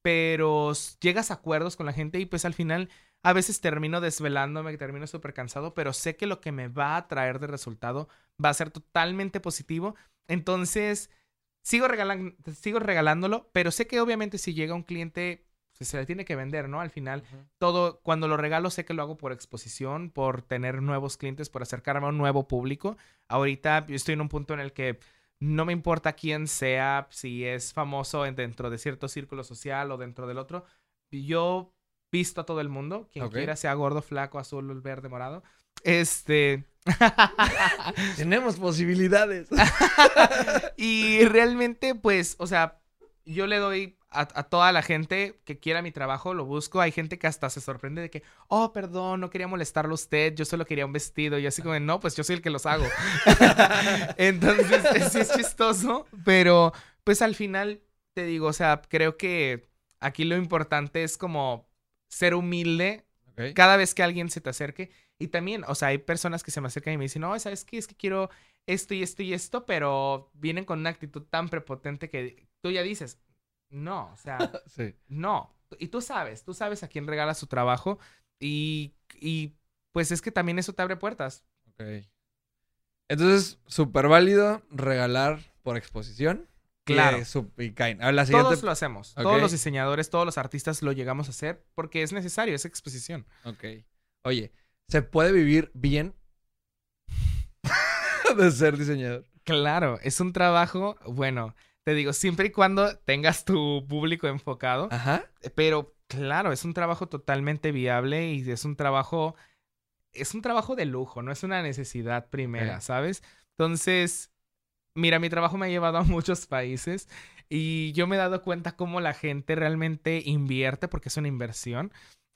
Pero llegas a acuerdos con la gente y pues al final a veces termino desvelándome, termino súper cansado, pero sé que lo que me va a traer de resultado va a ser totalmente positivo. Entonces, sigo, sigo regalándolo, pero sé que obviamente si llega un cliente, pues, se le tiene que vender, ¿no? Al final, todo, cuando lo regalo, sé que lo hago por exposición, por tener nuevos clientes, por acercarme a un nuevo público. Ahorita yo estoy en un punto en el que no me importa quién sea, si es famoso dentro de cierto círculo social o dentro del otro. Yo visto a todo el mundo. Quien quiera, sea gordo, flaco, azul, verde, morado. Este. Tenemos posibilidades. y realmente, pues, o sea, yo le doy a, toda la gente que quiera mi trabajo, lo busco. Hay gente que hasta se sorprende de que, oh, perdón, no quería molestarlo a usted, yo solo quería un vestido. Y así como, no, pues yo soy el que los hago. Entonces, sí es chistoso, pero pues al final te digo, o sea, creo que aquí lo importante es como ser humilde cada vez que alguien se te acerque. Y también, o sea, hay personas que se me acercan y me dicen, no, ¿sabes qué? Es que quiero esto y esto y esto, pero vienen con una actitud tan prepotente que tú ya dices, no, o sea, no. Y tú sabes, tú sabes a quién regala su trabajo y, y pues es que también eso te abre puertas. Ok. Entonces, súper válido regalar por exposición. Claro. Todos lo hacemos. Todos los diseñadores, todos los artistas lo llegamos a hacer porque es necesario, es exposición. Ok. Oye, ¿se puede vivir bien de ser diseñador? Claro, es un trabajo, bueno, te digo, siempre y cuando tengas tu público enfocado. Ajá. Pero claro, es un trabajo totalmente viable y es un trabajo, es un trabajo de lujo, no es una necesidad primera, ¿sabes? Entonces, Mira, mi trabajo me ha llevado a muchos países y yo me he dado cuenta cómo la gente realmente invierte, porque es una inversión.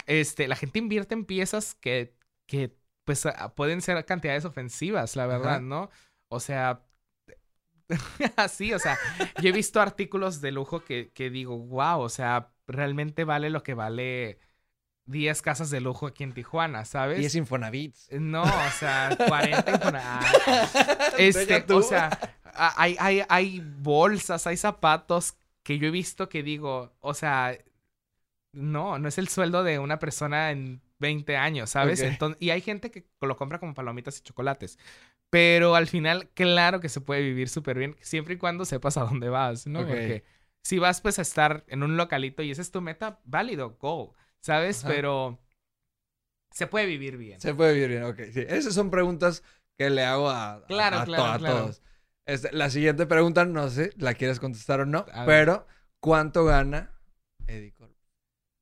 Este, la gente invierte en piezas que, que pues pueden ser cantidades ofensivas, la verdad, ¿no? O sea, así, o sea, yo he visto artículos de lujo que, que digo, wow, o sea, realmente vale lo que vale 10 casas de lujo aquí en Tijuana, ¿sabes? 10 Infonavits. No, o sea, 40 Infonavits. Este, o sea, hay, hay, hay bolsas, hay zapatos que yo he visto que digo, o sea, no, no es el sueldo de una persona en 20 años, ¿sabes? Entonces, y hay gente que lo compra como palomitas y chocolates. Pero al final, claro que se puede vivir súper bien, siempre y cuando sepas a dónde vas, ¿no? Porque si vas pues a estar en un localito y esa es tu meta, válido, go, ¿sabes? Ajá. Pero se puede vivir bien. Se puede vivir bien, ok. Sí, esas son preguntas que le hago a, a- Claro, a, claro, to- a claro. todos. Este, la siguiente pregunta, no sé, la quieres contestar o no, A ver. pero ¿cuánto gana Eddie Corp?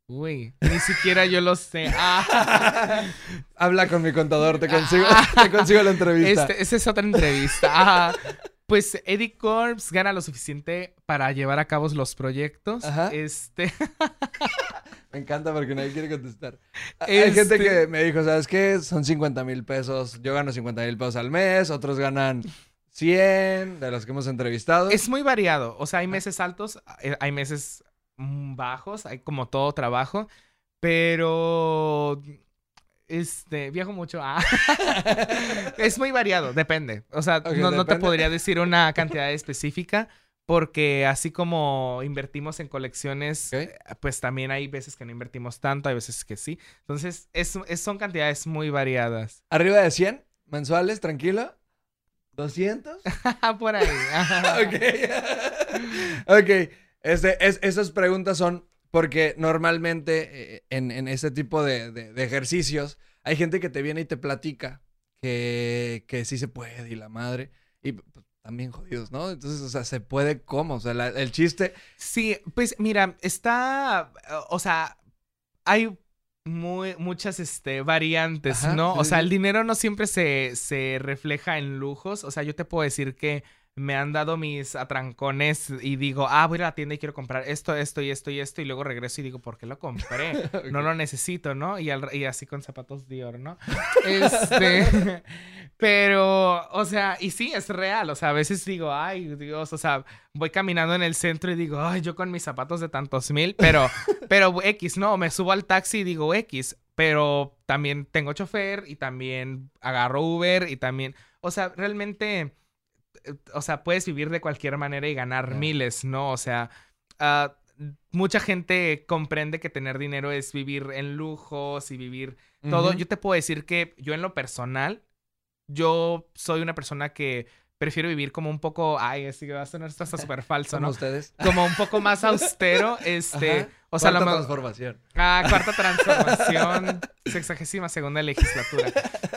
Uy, ni siquiera yo lo sé. Ah. Habla con mi contador, te consigo, te consigo la entrevista. Este, esa es otra entrevista. Ah, pues Eddie Corps gana lo suficiente para llevar a cabo los proyectos. Ajá. Este, Me encanta porque nadie quiere contestar. Hay gente Este- que me dijo, ¿sabes qué? Son 50 mil pesos. Yo gano 50 mil pesos al mes, otros ganan 100 de los que hemos entrevistado. es muy variado. O sea, hay meses altos, eh, hay meses mm, bajos, hay como todo trabajo, pero este viajo mucho. Ah. es muy variado, depende. O sea, no, no te podría decir una cantidad específica. Porque así como invertimos en colecciones, eh, pues también hay veces que no invertimos tanto, hay veces que sí. Entonces, es, es- son cantidades muy variadas. Arriba de 100 mensuales, tranquilo. ¿200? Por ahí. ok. ok. Este, es- esas preguntas son porque normalmente eh, en, en ese tipo de, de- de ejercicios hay gente que te viene y te platica que, que sí se puede y la madre. Y pues, también jodidos, ¿no? Entonces, o sea, se puede cómo. O sea, la- el chiste. Sí, pues mira, está, o sea, hay muy, muchas este, variantes, Ajá, ¿no? sí, o sea, el dinero no siempre se, se refleja en lujos. O sea, yo te puedo decir que me han dado mis atrancones y digo, ah, voy a la tienda y quiero comprar esto, esto y esto y esto. Y luego regreso y digo, ¿por qué lo compré? No lo necesito, ¿no? Y, al- y así con zapatos Dior, ¿no? Este, pero, o sea, y sí, es real, o sea, a veces digo, ay, Dios, o sea, voy caminando en el centro y digo, ay, yo con mis zapatos de tantos mil, pero, pero X, no, me subo al taxi y digo X, pero también tengo chofer y también agarro Uber y también, o sea, realmente, o sea, puedes vivir de cualquier manera y ganar miles, ¿no? O sea, ah, mucha gente comprende que tener dinero es vivir en lujos y vivir todo. Yo te puedo decir que yo en lo personal, yo soy una persona que prefiero vivir como un poco, ay, así que va a sonar esto hasta súper falso, Como ¿no? ustedes. Como un poco más austero, este, Ajá. o sea, Cuarta transformación. Ah, cuarta transformación, sexagésima segunda legislatura.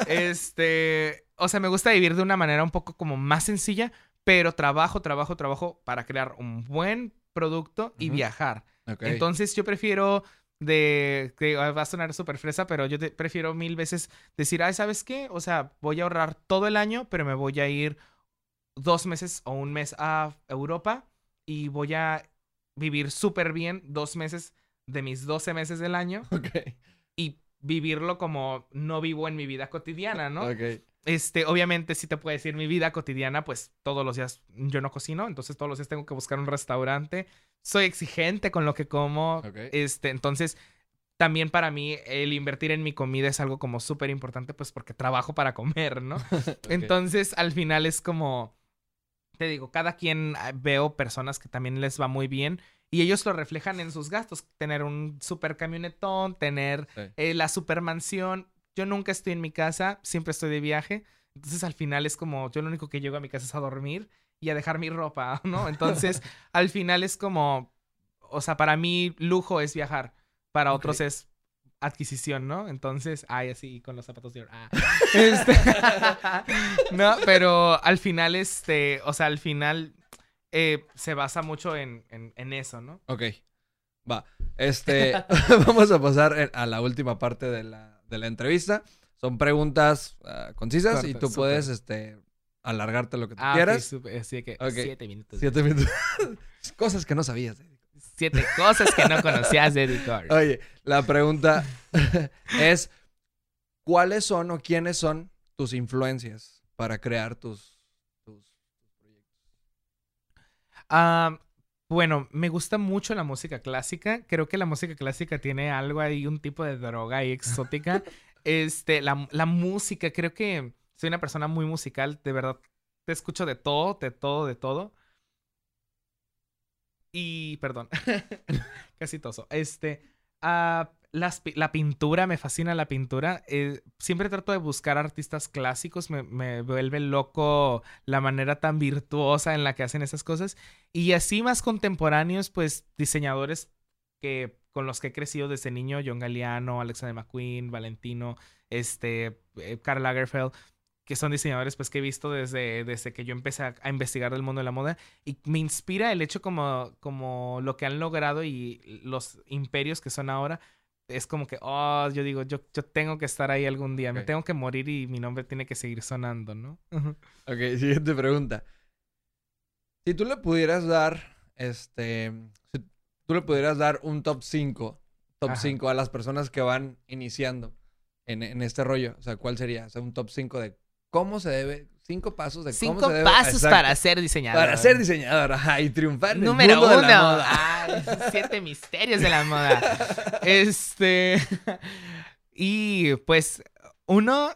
Este, o sea, me gusta vivir de una manera un poco como más sencilla, pero trabajo, trabajo, trabajo para crear un buen producto y viajar. Ok. Entonces yo prefiero de, que va a sonar súper fresa, pero yo te- prefiero mil veces decir, ay, ¿sabes qué? O sea, voy a ahorrar todo el año, pero me voy a ir dos meses o un mes a Europa y voy a vivir súper bien dos meses de mis 12 meses del año y vivirlo como no vivo en mi vida cotidiana, ¿no? Este, obviamente, si te puedo decir mi vida cotidiana, pues todos los días yo no cocino, entonces todos los días tengo que buscar un restaurante. Soy exigente con lo que como. Este, entonces, también para mí el invertir en mi comida es algo como súper importante, pues porque trabajo para comer, ¿no? Entonces, al final es como, te digo, cada quien ah, veo personas que también les va muy bien y ellos lo reflejan en sus gastos. Tener un super camionetón, tener Sí. eh, la super mansión. Yo nunca estoy en mi casa, siempre estoy de viaje. Entonces, al final es como, yo lo único que llego a mi casa es a dormir y a dejar mi ropa, ¿no? Entonces, al final es como, o sea, para mí lujo es viajar, para otros es adquisición, ¿no? Entonces, ay, así con los zapatos de oro. Ah. Este, no, pero al final, este, o sea, al final eh, se basa mucho en, en, en eso, ¿no? Ok. Va. Este. vamos a pasar eh, a la última parte de la, de la entrevista. Son preguntas ah, concisas y tú puedes este, alargarte lo que tú Ah, quieras. así que Ok. siete minutos. Siete minutos. Cosas que no sabías. Eddie. Siete cosas que no conocías de Card. Oye, la pregunta es: ¿cuáles son o quiénes son tus influencias para crear tus, proyectos? Ah, bueno, me gusta mucho la música clásica. Creo que la música clásica tiene algo ahí, un tipo de droga ahí exótica. este, la, la música, creo que soy una persona muy musical, de verdad. Te escucho de todo, de todo, de todo. Y, perdón, casi toso. Este, ah, las la pintura, me fascina la pintura. Eh, siempre trato de buscar artistas clásicos, me, me vuelve loco la manera tan virtuosa en la que hacen esas cosas. Y así más contemporáneos, pues diseñadores que con los que he crecido desde niño, John Galliano, Alexander McQueen, Valentino, este, eh, Karl Lagerfeld, que son diseñadores pues que he visto desde, desde que yo empecé a, a investigar del mundo de la moda y me inspira el hecho como, como lo que han logrado y los imperios que son ahora. Es como que, oh, yo digo, yo, yo tengo que estar ahí algún día, me tengo que morir y mi nombre tiene que seguir sonando, ¿no? Ok, siguiente pregunta. Si tú le pudieras dar, este, si tú le pudieras dar un top 5, top Ajá. 5 a las personas que van iniciando en, en este rollo, o sea, ¿cuál sería? O sea, un top 5 de cómo se debe, cinco pasos de cómo Cinco se debe. pasos exacto, para ser diseñador. para ser diseñador, ajá, y triunfar en el Número mundo de uno. la moda. Ay, siete misterios de la moda. Este. Y pues, uno,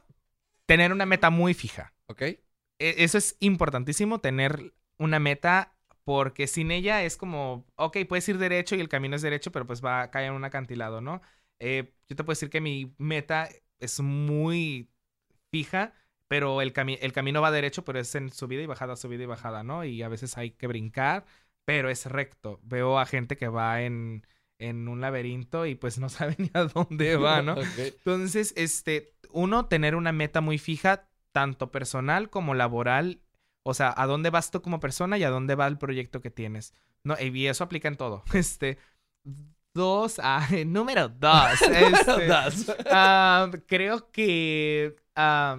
tener una meta muy fija. ¿Ok? E- Eso es importantísimo, tener una meta, porque sin ella es como, ok, puedes ir derecho y el camino es derecho, pero pues va a caer en un acantilado, ¿no? Eh, yo te puedo decir que mi meta es muy fija, pero el, cami- el camino va derecho, pero es en subida y bajada, subida y bajada, ¿no? Y a veces hay que brincar, pero es recto. Veo a gente que va en, en un laberinto y pues no sabe ni a dónde va, ¿no? Ok. Entonces, este, uno, tener una meta muy fija, tanto personal como laboral. O sea, a dónde vas tú como persona y a dónde va el proyecto que tienes. No, y eso aplica en todo. Este. Dos, ah, número dos. este, Das. ah, creo que. ah,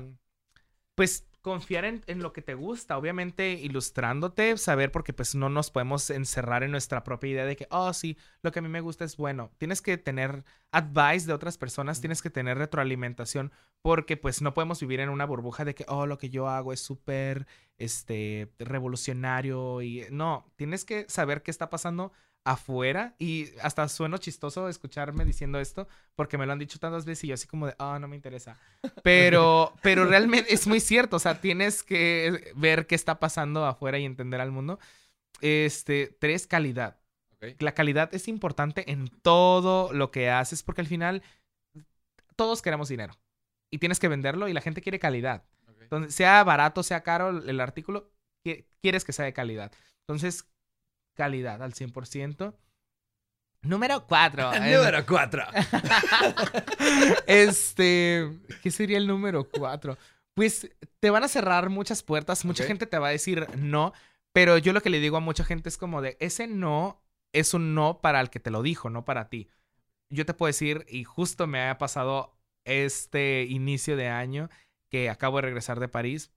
pues confiar en, en lo que te gusta, obviamente ilustrándote, saber porque pues no nos podemos encerrar en nuestra propia idea de que, oh sí, lo que a mí me gusta es bueno. Tienes que tener advice de otras personas, tienes que tener retroalimentación porque pues no podemos vivir en una burbuja de que, oh, lo que yo hago es súper, este, revolucionario y no, tienes que saber qué está pasando afuera y hasta sueno chistoso escucharme diciendo esto porque me lo han dicho tantas veces y yo así como de, ah, no me interesa. Pero, pero realmente es muy cierto, o sea, tienes que ver qué está pasando afuera y entender al mundo. Este, tres, calidad. Ok. La calidad es importante en todo lo que haces porque al final todos queremos dinero y tienes que venderlo y la gente quiere calidad. Ok. Entonces, sea barato, sea caro el artículo, qui- quieres que sea de calidad. Entonces, calidad al 100%. Número 4. Número 4. este, ¿qué sería el número 4? Pues te van a cerrar muchas puertas, mucha gente te va a decir no, pero yo lo que le digo a mucha gente es como de, ese no es un no para el que te lo dijo, no para ti. Yo te puedo decir, y justo me ha pasado este inicio de año que acabo de regresar de París,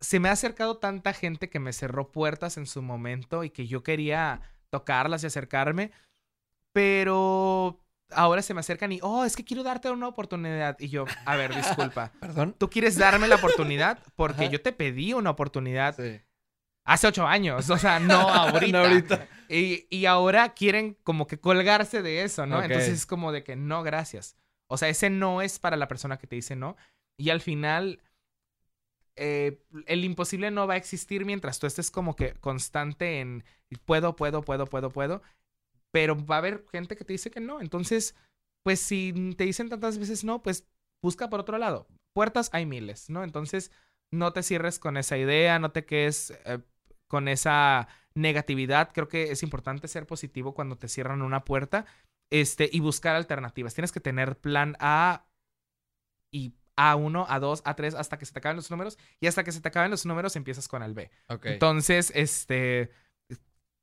se me ha acercado tanta gente que me cerró puertas en su momento y que yo quería tocarlas y acercarme, pero ahora se me acercan y, oh, es que quiero darte una oportunidad. Y yo, a ver, disculpa. Perdón. ¿Tú quieres darme la oportunidad? Porque Ajá. yo te pedí una oportunidad Sí. hace ocho años. O sea, no ahorita. No ahorita. Y, y ahora quieren como que colgarse de eso, ¿no? Entonces es como de que no, gracias. O sea, ese no es para la persona que te dice no. Y al final, eh, el imposible no va a existir mientras tú estés como que constante en puedo, puedo, puedo, puedo, puedo. Pero va a haber gente que te dice que no. Entonces, pues si te dicen tantas veces no, pues busca por otro lado. Puertas hay miles, ¿no? Entonces, no te cierres con esa idea, no te quedes eh, con esa negatividad. Creo que es importante ser positivo cuando te cierran una puerta este, y buscar alternativas. Tienes que tener plan A y A1, A2, A3, hasta que se te acaben los números. Y hasta que se te acaben los números empiezas con el B. Ok. Entonces, este...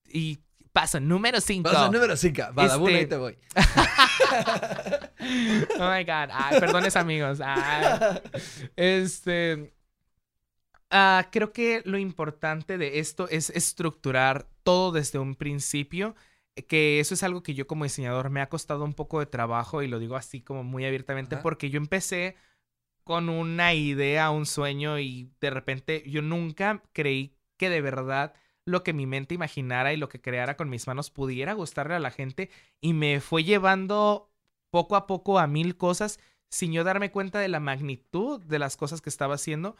Y paso número 5. Paso número 5. Badabun, Este- ahí te voy. oh my god. Ay, perdones, amigos. Ay. Este. ah, creo que lo importante de esto es estructurar todo desde un principio. Que eso es algo que yo como diseñador me ha costado un poco de trabajo y lo digo así como muy abiertamente Ajá. porque yo empecé con una idea, un sueño y de repente yo nunca creí que de verdad lo que mi mente imaginara y lo que creara con mis manos pudiera gustarle a la gente y me fue llevando poco a poco a mil cosas sin yo darme cuenta de la magnitud de las cosas que estaba haciendo.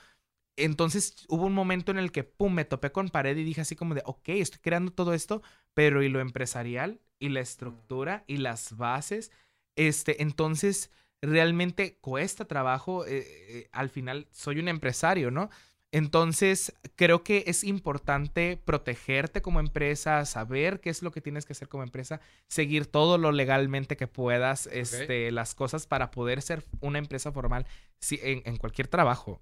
entonces hubo un momento en el que, pum, me topé con pared y dije así como de, ok, estoy creando todo esto, pero ¿y lo empresarial? ¿Y la estructura? ¿Y las bases? Este, entonces, realmente cuesta trabajo. eh, eh, al final, soy un empresario, ¿no? Entonces, creo que es importante protegerte como empresa, saber qué es lo que tienes que hacer como empresa, seguir todo lo legalmente que puedas, este, las cosas para poder ser una empresa formal en, en cualquier trabajo.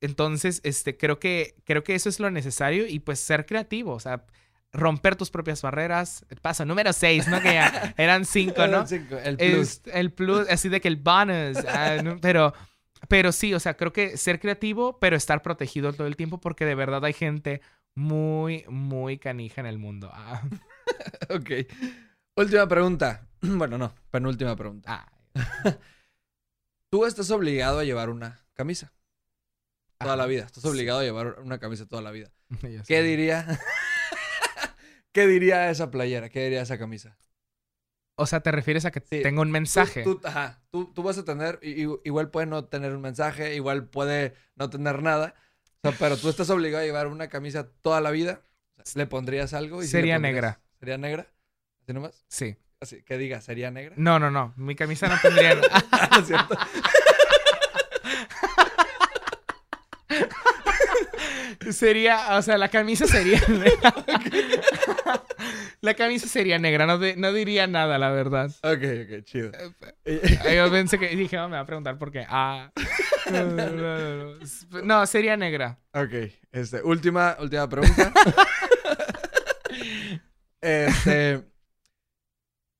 Entonces, este, creo que, creo que eso es lo necesario y pues ser creativo, o sea, romper tus propias barreras. Paso número 6, ¿no? Que ya eran 5, ¿no? Cinco, El plus. Es- el plus, así de que el bonus, ah, ¿no? pero, pero sí, o sea, creo que ser creativo, pero estar protegido todo el tiempo porque de verdad hay gente muy, muy canija en el mundo. Ah, Ok. Última pregunta. Bueno, no, penúltima pregunta. ah, Tú estás obligado a llevar una camisa toda la vida. Estás obligado a llevar una camisa toda la vida. ¿Qué diría? ¿Qué diría esa playera? ¿Qué diría esa camisa? O sea, ¿te refieres a que Sí. tenga un mensaje? Tú, tú- ajá, tú, tú vas a tener, igual puede no tener un mensaje, igual puede no tener nada, o sea, pero tú estás obligado a llevar una camisa toda la vida. O sea, ¿Le pondrías algo? Y Sería pondrías- negra. ¿Sería negra? ¿Así nomás? Sí. Así, que diga, ¿sería negra? No, no, no. Mi camisa no tendría. No es cierto. sería, o sea, la camisa sería negra. La camisa sería negra, no, de- no diría nada, la verdad. Ok, ok, chido. Y- Ay, Yo pensé que dije, "Oh, me va a preguntar por qué. Ah. No, no, no, no. No, sería negra. Ok, este, última, última pregunta. este,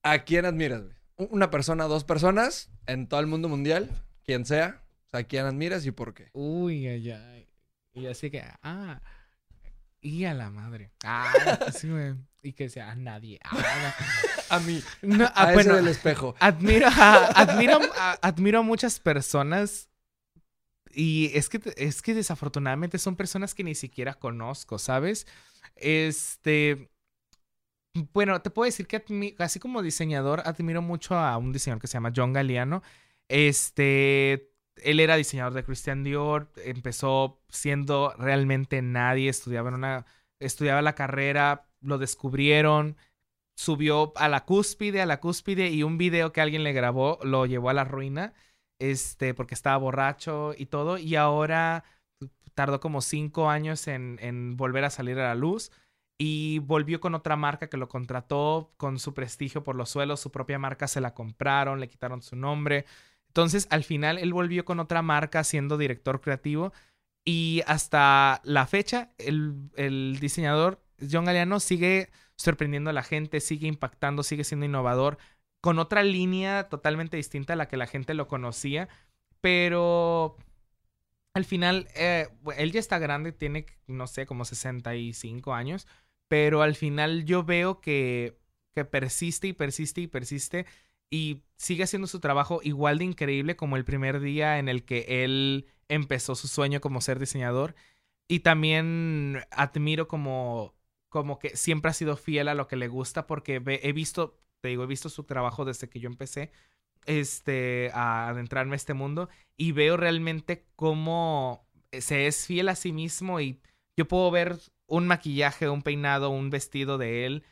¿a quién admiras, Una persona, dos personas, en todo el mundo mundial, quien sea, o sea, ¿a quién admiras y por qué? Uy, ay, ay. Y así que, ah. Y a la madre. Ah, sí, güey. Y que sea nadie. Ah, A mí, no. Ah, a ese bueno, del espejo. Admiro a, admiro, a- admiro a muchas personas y es que, es que desafortunadamente son personas que ni siquiera conozco, ¿sabes? Este, bueno, te puedo decir que admi- así como diseñador, admiro mucho a un diseñador que se llama John Galliano. Este, él era diseñador de Christian Dior, empezó siendo realmente nadie, estudiaba estudiaba la carrera, lo descubrieron, subió a la cúspide, a la cúspide y un video que alguien le grabó lo llevó a la ruina, este, porque estaba borracho y todo, y ahora tardó como cinco años en volver a salir a la luz y volvió con otra marca que lo contrató con su prestigio por los suelos, su propia marca se la compraron, le quitaron su nombre. Entonces, al final, él volvió con otra marca siendo director creativo y hasta la fecha, el, diseñador John Galeano sigue sorprendiendo a la gente, sigue impactando, sigue siendo innovador, con otra línea totalmente distinta a la que la gente lo conocía, pero al final, eh, él ya está grande, tiene, no sé, como 65 años, pero al final yo veo que persiste y persiste y persiste y sigue haciendo su trabajo igual de increíble como el primer día en el que él empezó su sueño como ser diseñador. Y también admiro como, como que siempre ha sido fiel a lo que le gusta porque he visto, te digo, he visto su trabajo desde que yo empecé este, a adentrarme a este mundo y veo realmente cómo se es fiel a sí mismo y yo puedo ver un maquillaje, un peinado, un vestido de él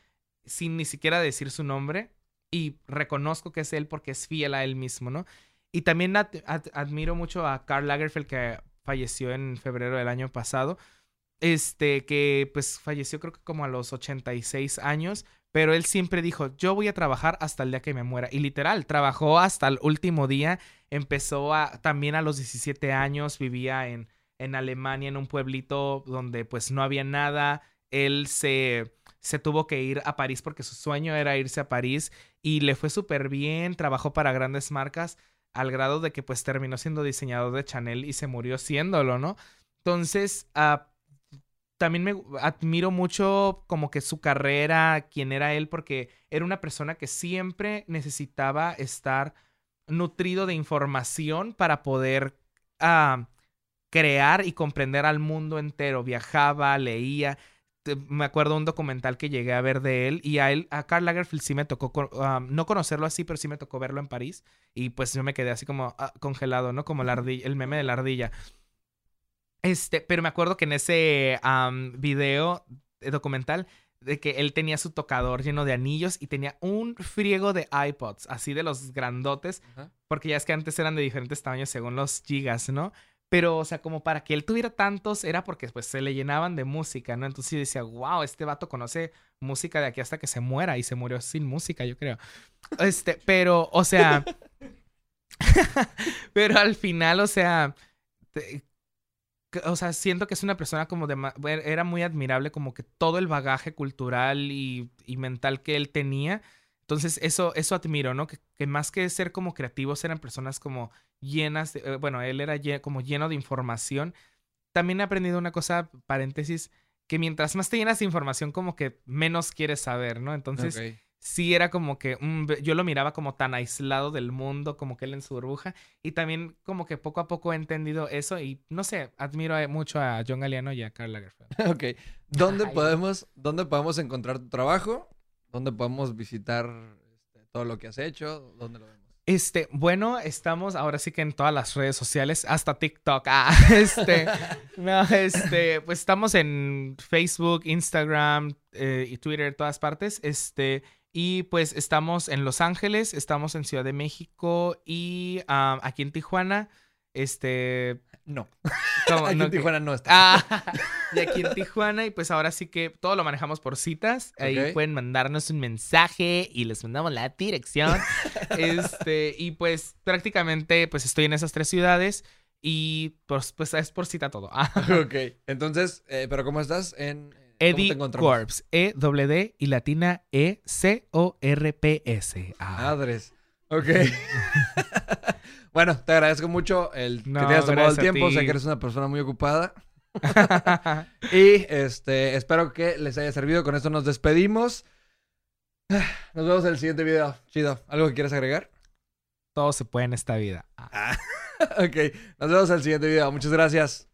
sin ni siquiera decir su nombre y reconozco que es él porque es fiel a él mismo, ¿no? Y también ad- ad- admiro mucho a Karl Lagerfeld que falleció en febrero del año pasado. Este, que pues falleció creo que como a los 86 años, pero él siempre dijo, yo voy a trabajar hasta el día que me muera. Y literal, trabajó hasta el último día, empezó a, también a los 17 años, vivía en, en Alemania, en un pueblito donde pues no había nada. Él se, se tuvo que ir a París porque su sueño era irse a París y le fue súper bien, trabajó para grandes marcas al grado de que pues terminó siendo diseñador de Chanel y se murió siéndolo, ¿no? Entonces, ah, también me admiro mucho como que su carrera, quién era él, porque era una persona que siempre necesitaba estar nutrido de información para poder ah, crear y comprender al mundo entero. Viajaba, leía. Me acuerdo un documental que llegué a ver de él y a él, a Karl Lagerfeld sí me tocó, ah, no conocerlo así, pero sí me tocó verlo en París y pues yo me quedé así como ah, congelado, ¿no? Como la ardilla, el meme de la ardilla. Este, pero me acuerdo que en ese video eh, documental de que él tenía su tocador lleno de anillos y tenía un friego de iPods, así de los grandotes, porque ya es que antes eran de diferentes tamaños según los gigas, ¿no? Pero, o sea, como para que él tuviera tantos, era porque pues se le llenaban de música, ¿no? Entonces yo decía, wow, este vato conoce música de aquí hasta que se muera y se murió sin música, yo creo. Este, pero, o sea, pero al final, o sea, o sea, siento que es una persona como de... er- Era muy admirable como que todo el bagaje cultural y mental que él tenía. Entonces, eso, eso admiro, ¿no? Que, que más que ser como creativos, eran personas como llenas de... eh, bueno, él era lle- como lleno de información. También he aprendido una cosa, paréntesis, que mientras más te llenas de información, como que menos quieres saber, ¿no? Entonces, Ok. sí era como que mm, yo lo miraba como tan aislado del mundo, como que él en su burbuja. Y también como que poco a poco he entendido eso y no sé, admiro a- mucho a John Galliano y a Karl Lagerfeld. Ok. ¿Dónde Ay. podemos, ¿Dónde podemos encontrar tu trabajo? ¿Dónde podemos visitar este, todo lo que has hecho? ¿Dónde lo vemos? Este, bueno, estamos ahora sí que en todas las redes sociales, hasta TikTok. Ah, este, no, este, pues estamos en Facebook, Instagram eh, y Twitter, todas partes. Este, y pues estamos en Los Ángeles, estamos en Ciudad de México y ah, aquí en Tijuana. Este, No. ¿cómo? Aquí No, en que- Tijuana no está. Ah, y aquí en Tijuana, y pues ahora sí que todo lo manejamos por citas. Ahí pueden mandarnos un mensaje y les mandamos la dirección. este, y pues prácticamente pues estoy en esas tres ciudades y pues, pues es por cita todo. Ah, ok. Entonces, eh, ¿pero cómo estás? En, ¿cómo te Eddie? Corps. E W D y latina E C O R P S. Ah. Madres. Ok. bueno, te agradezco mucho el que te hayas tomado el tiempo. Sé que eres una persona muy ocupada. Y este, espero que les haya servido. Con esto nos despedimos. Nos vemos en el siguiente video. Chido. ¿Algo que quieras agregar? todo se puede en esta vida. Ah. ok. Nos vemos en el siguiente video. Muchas gracias.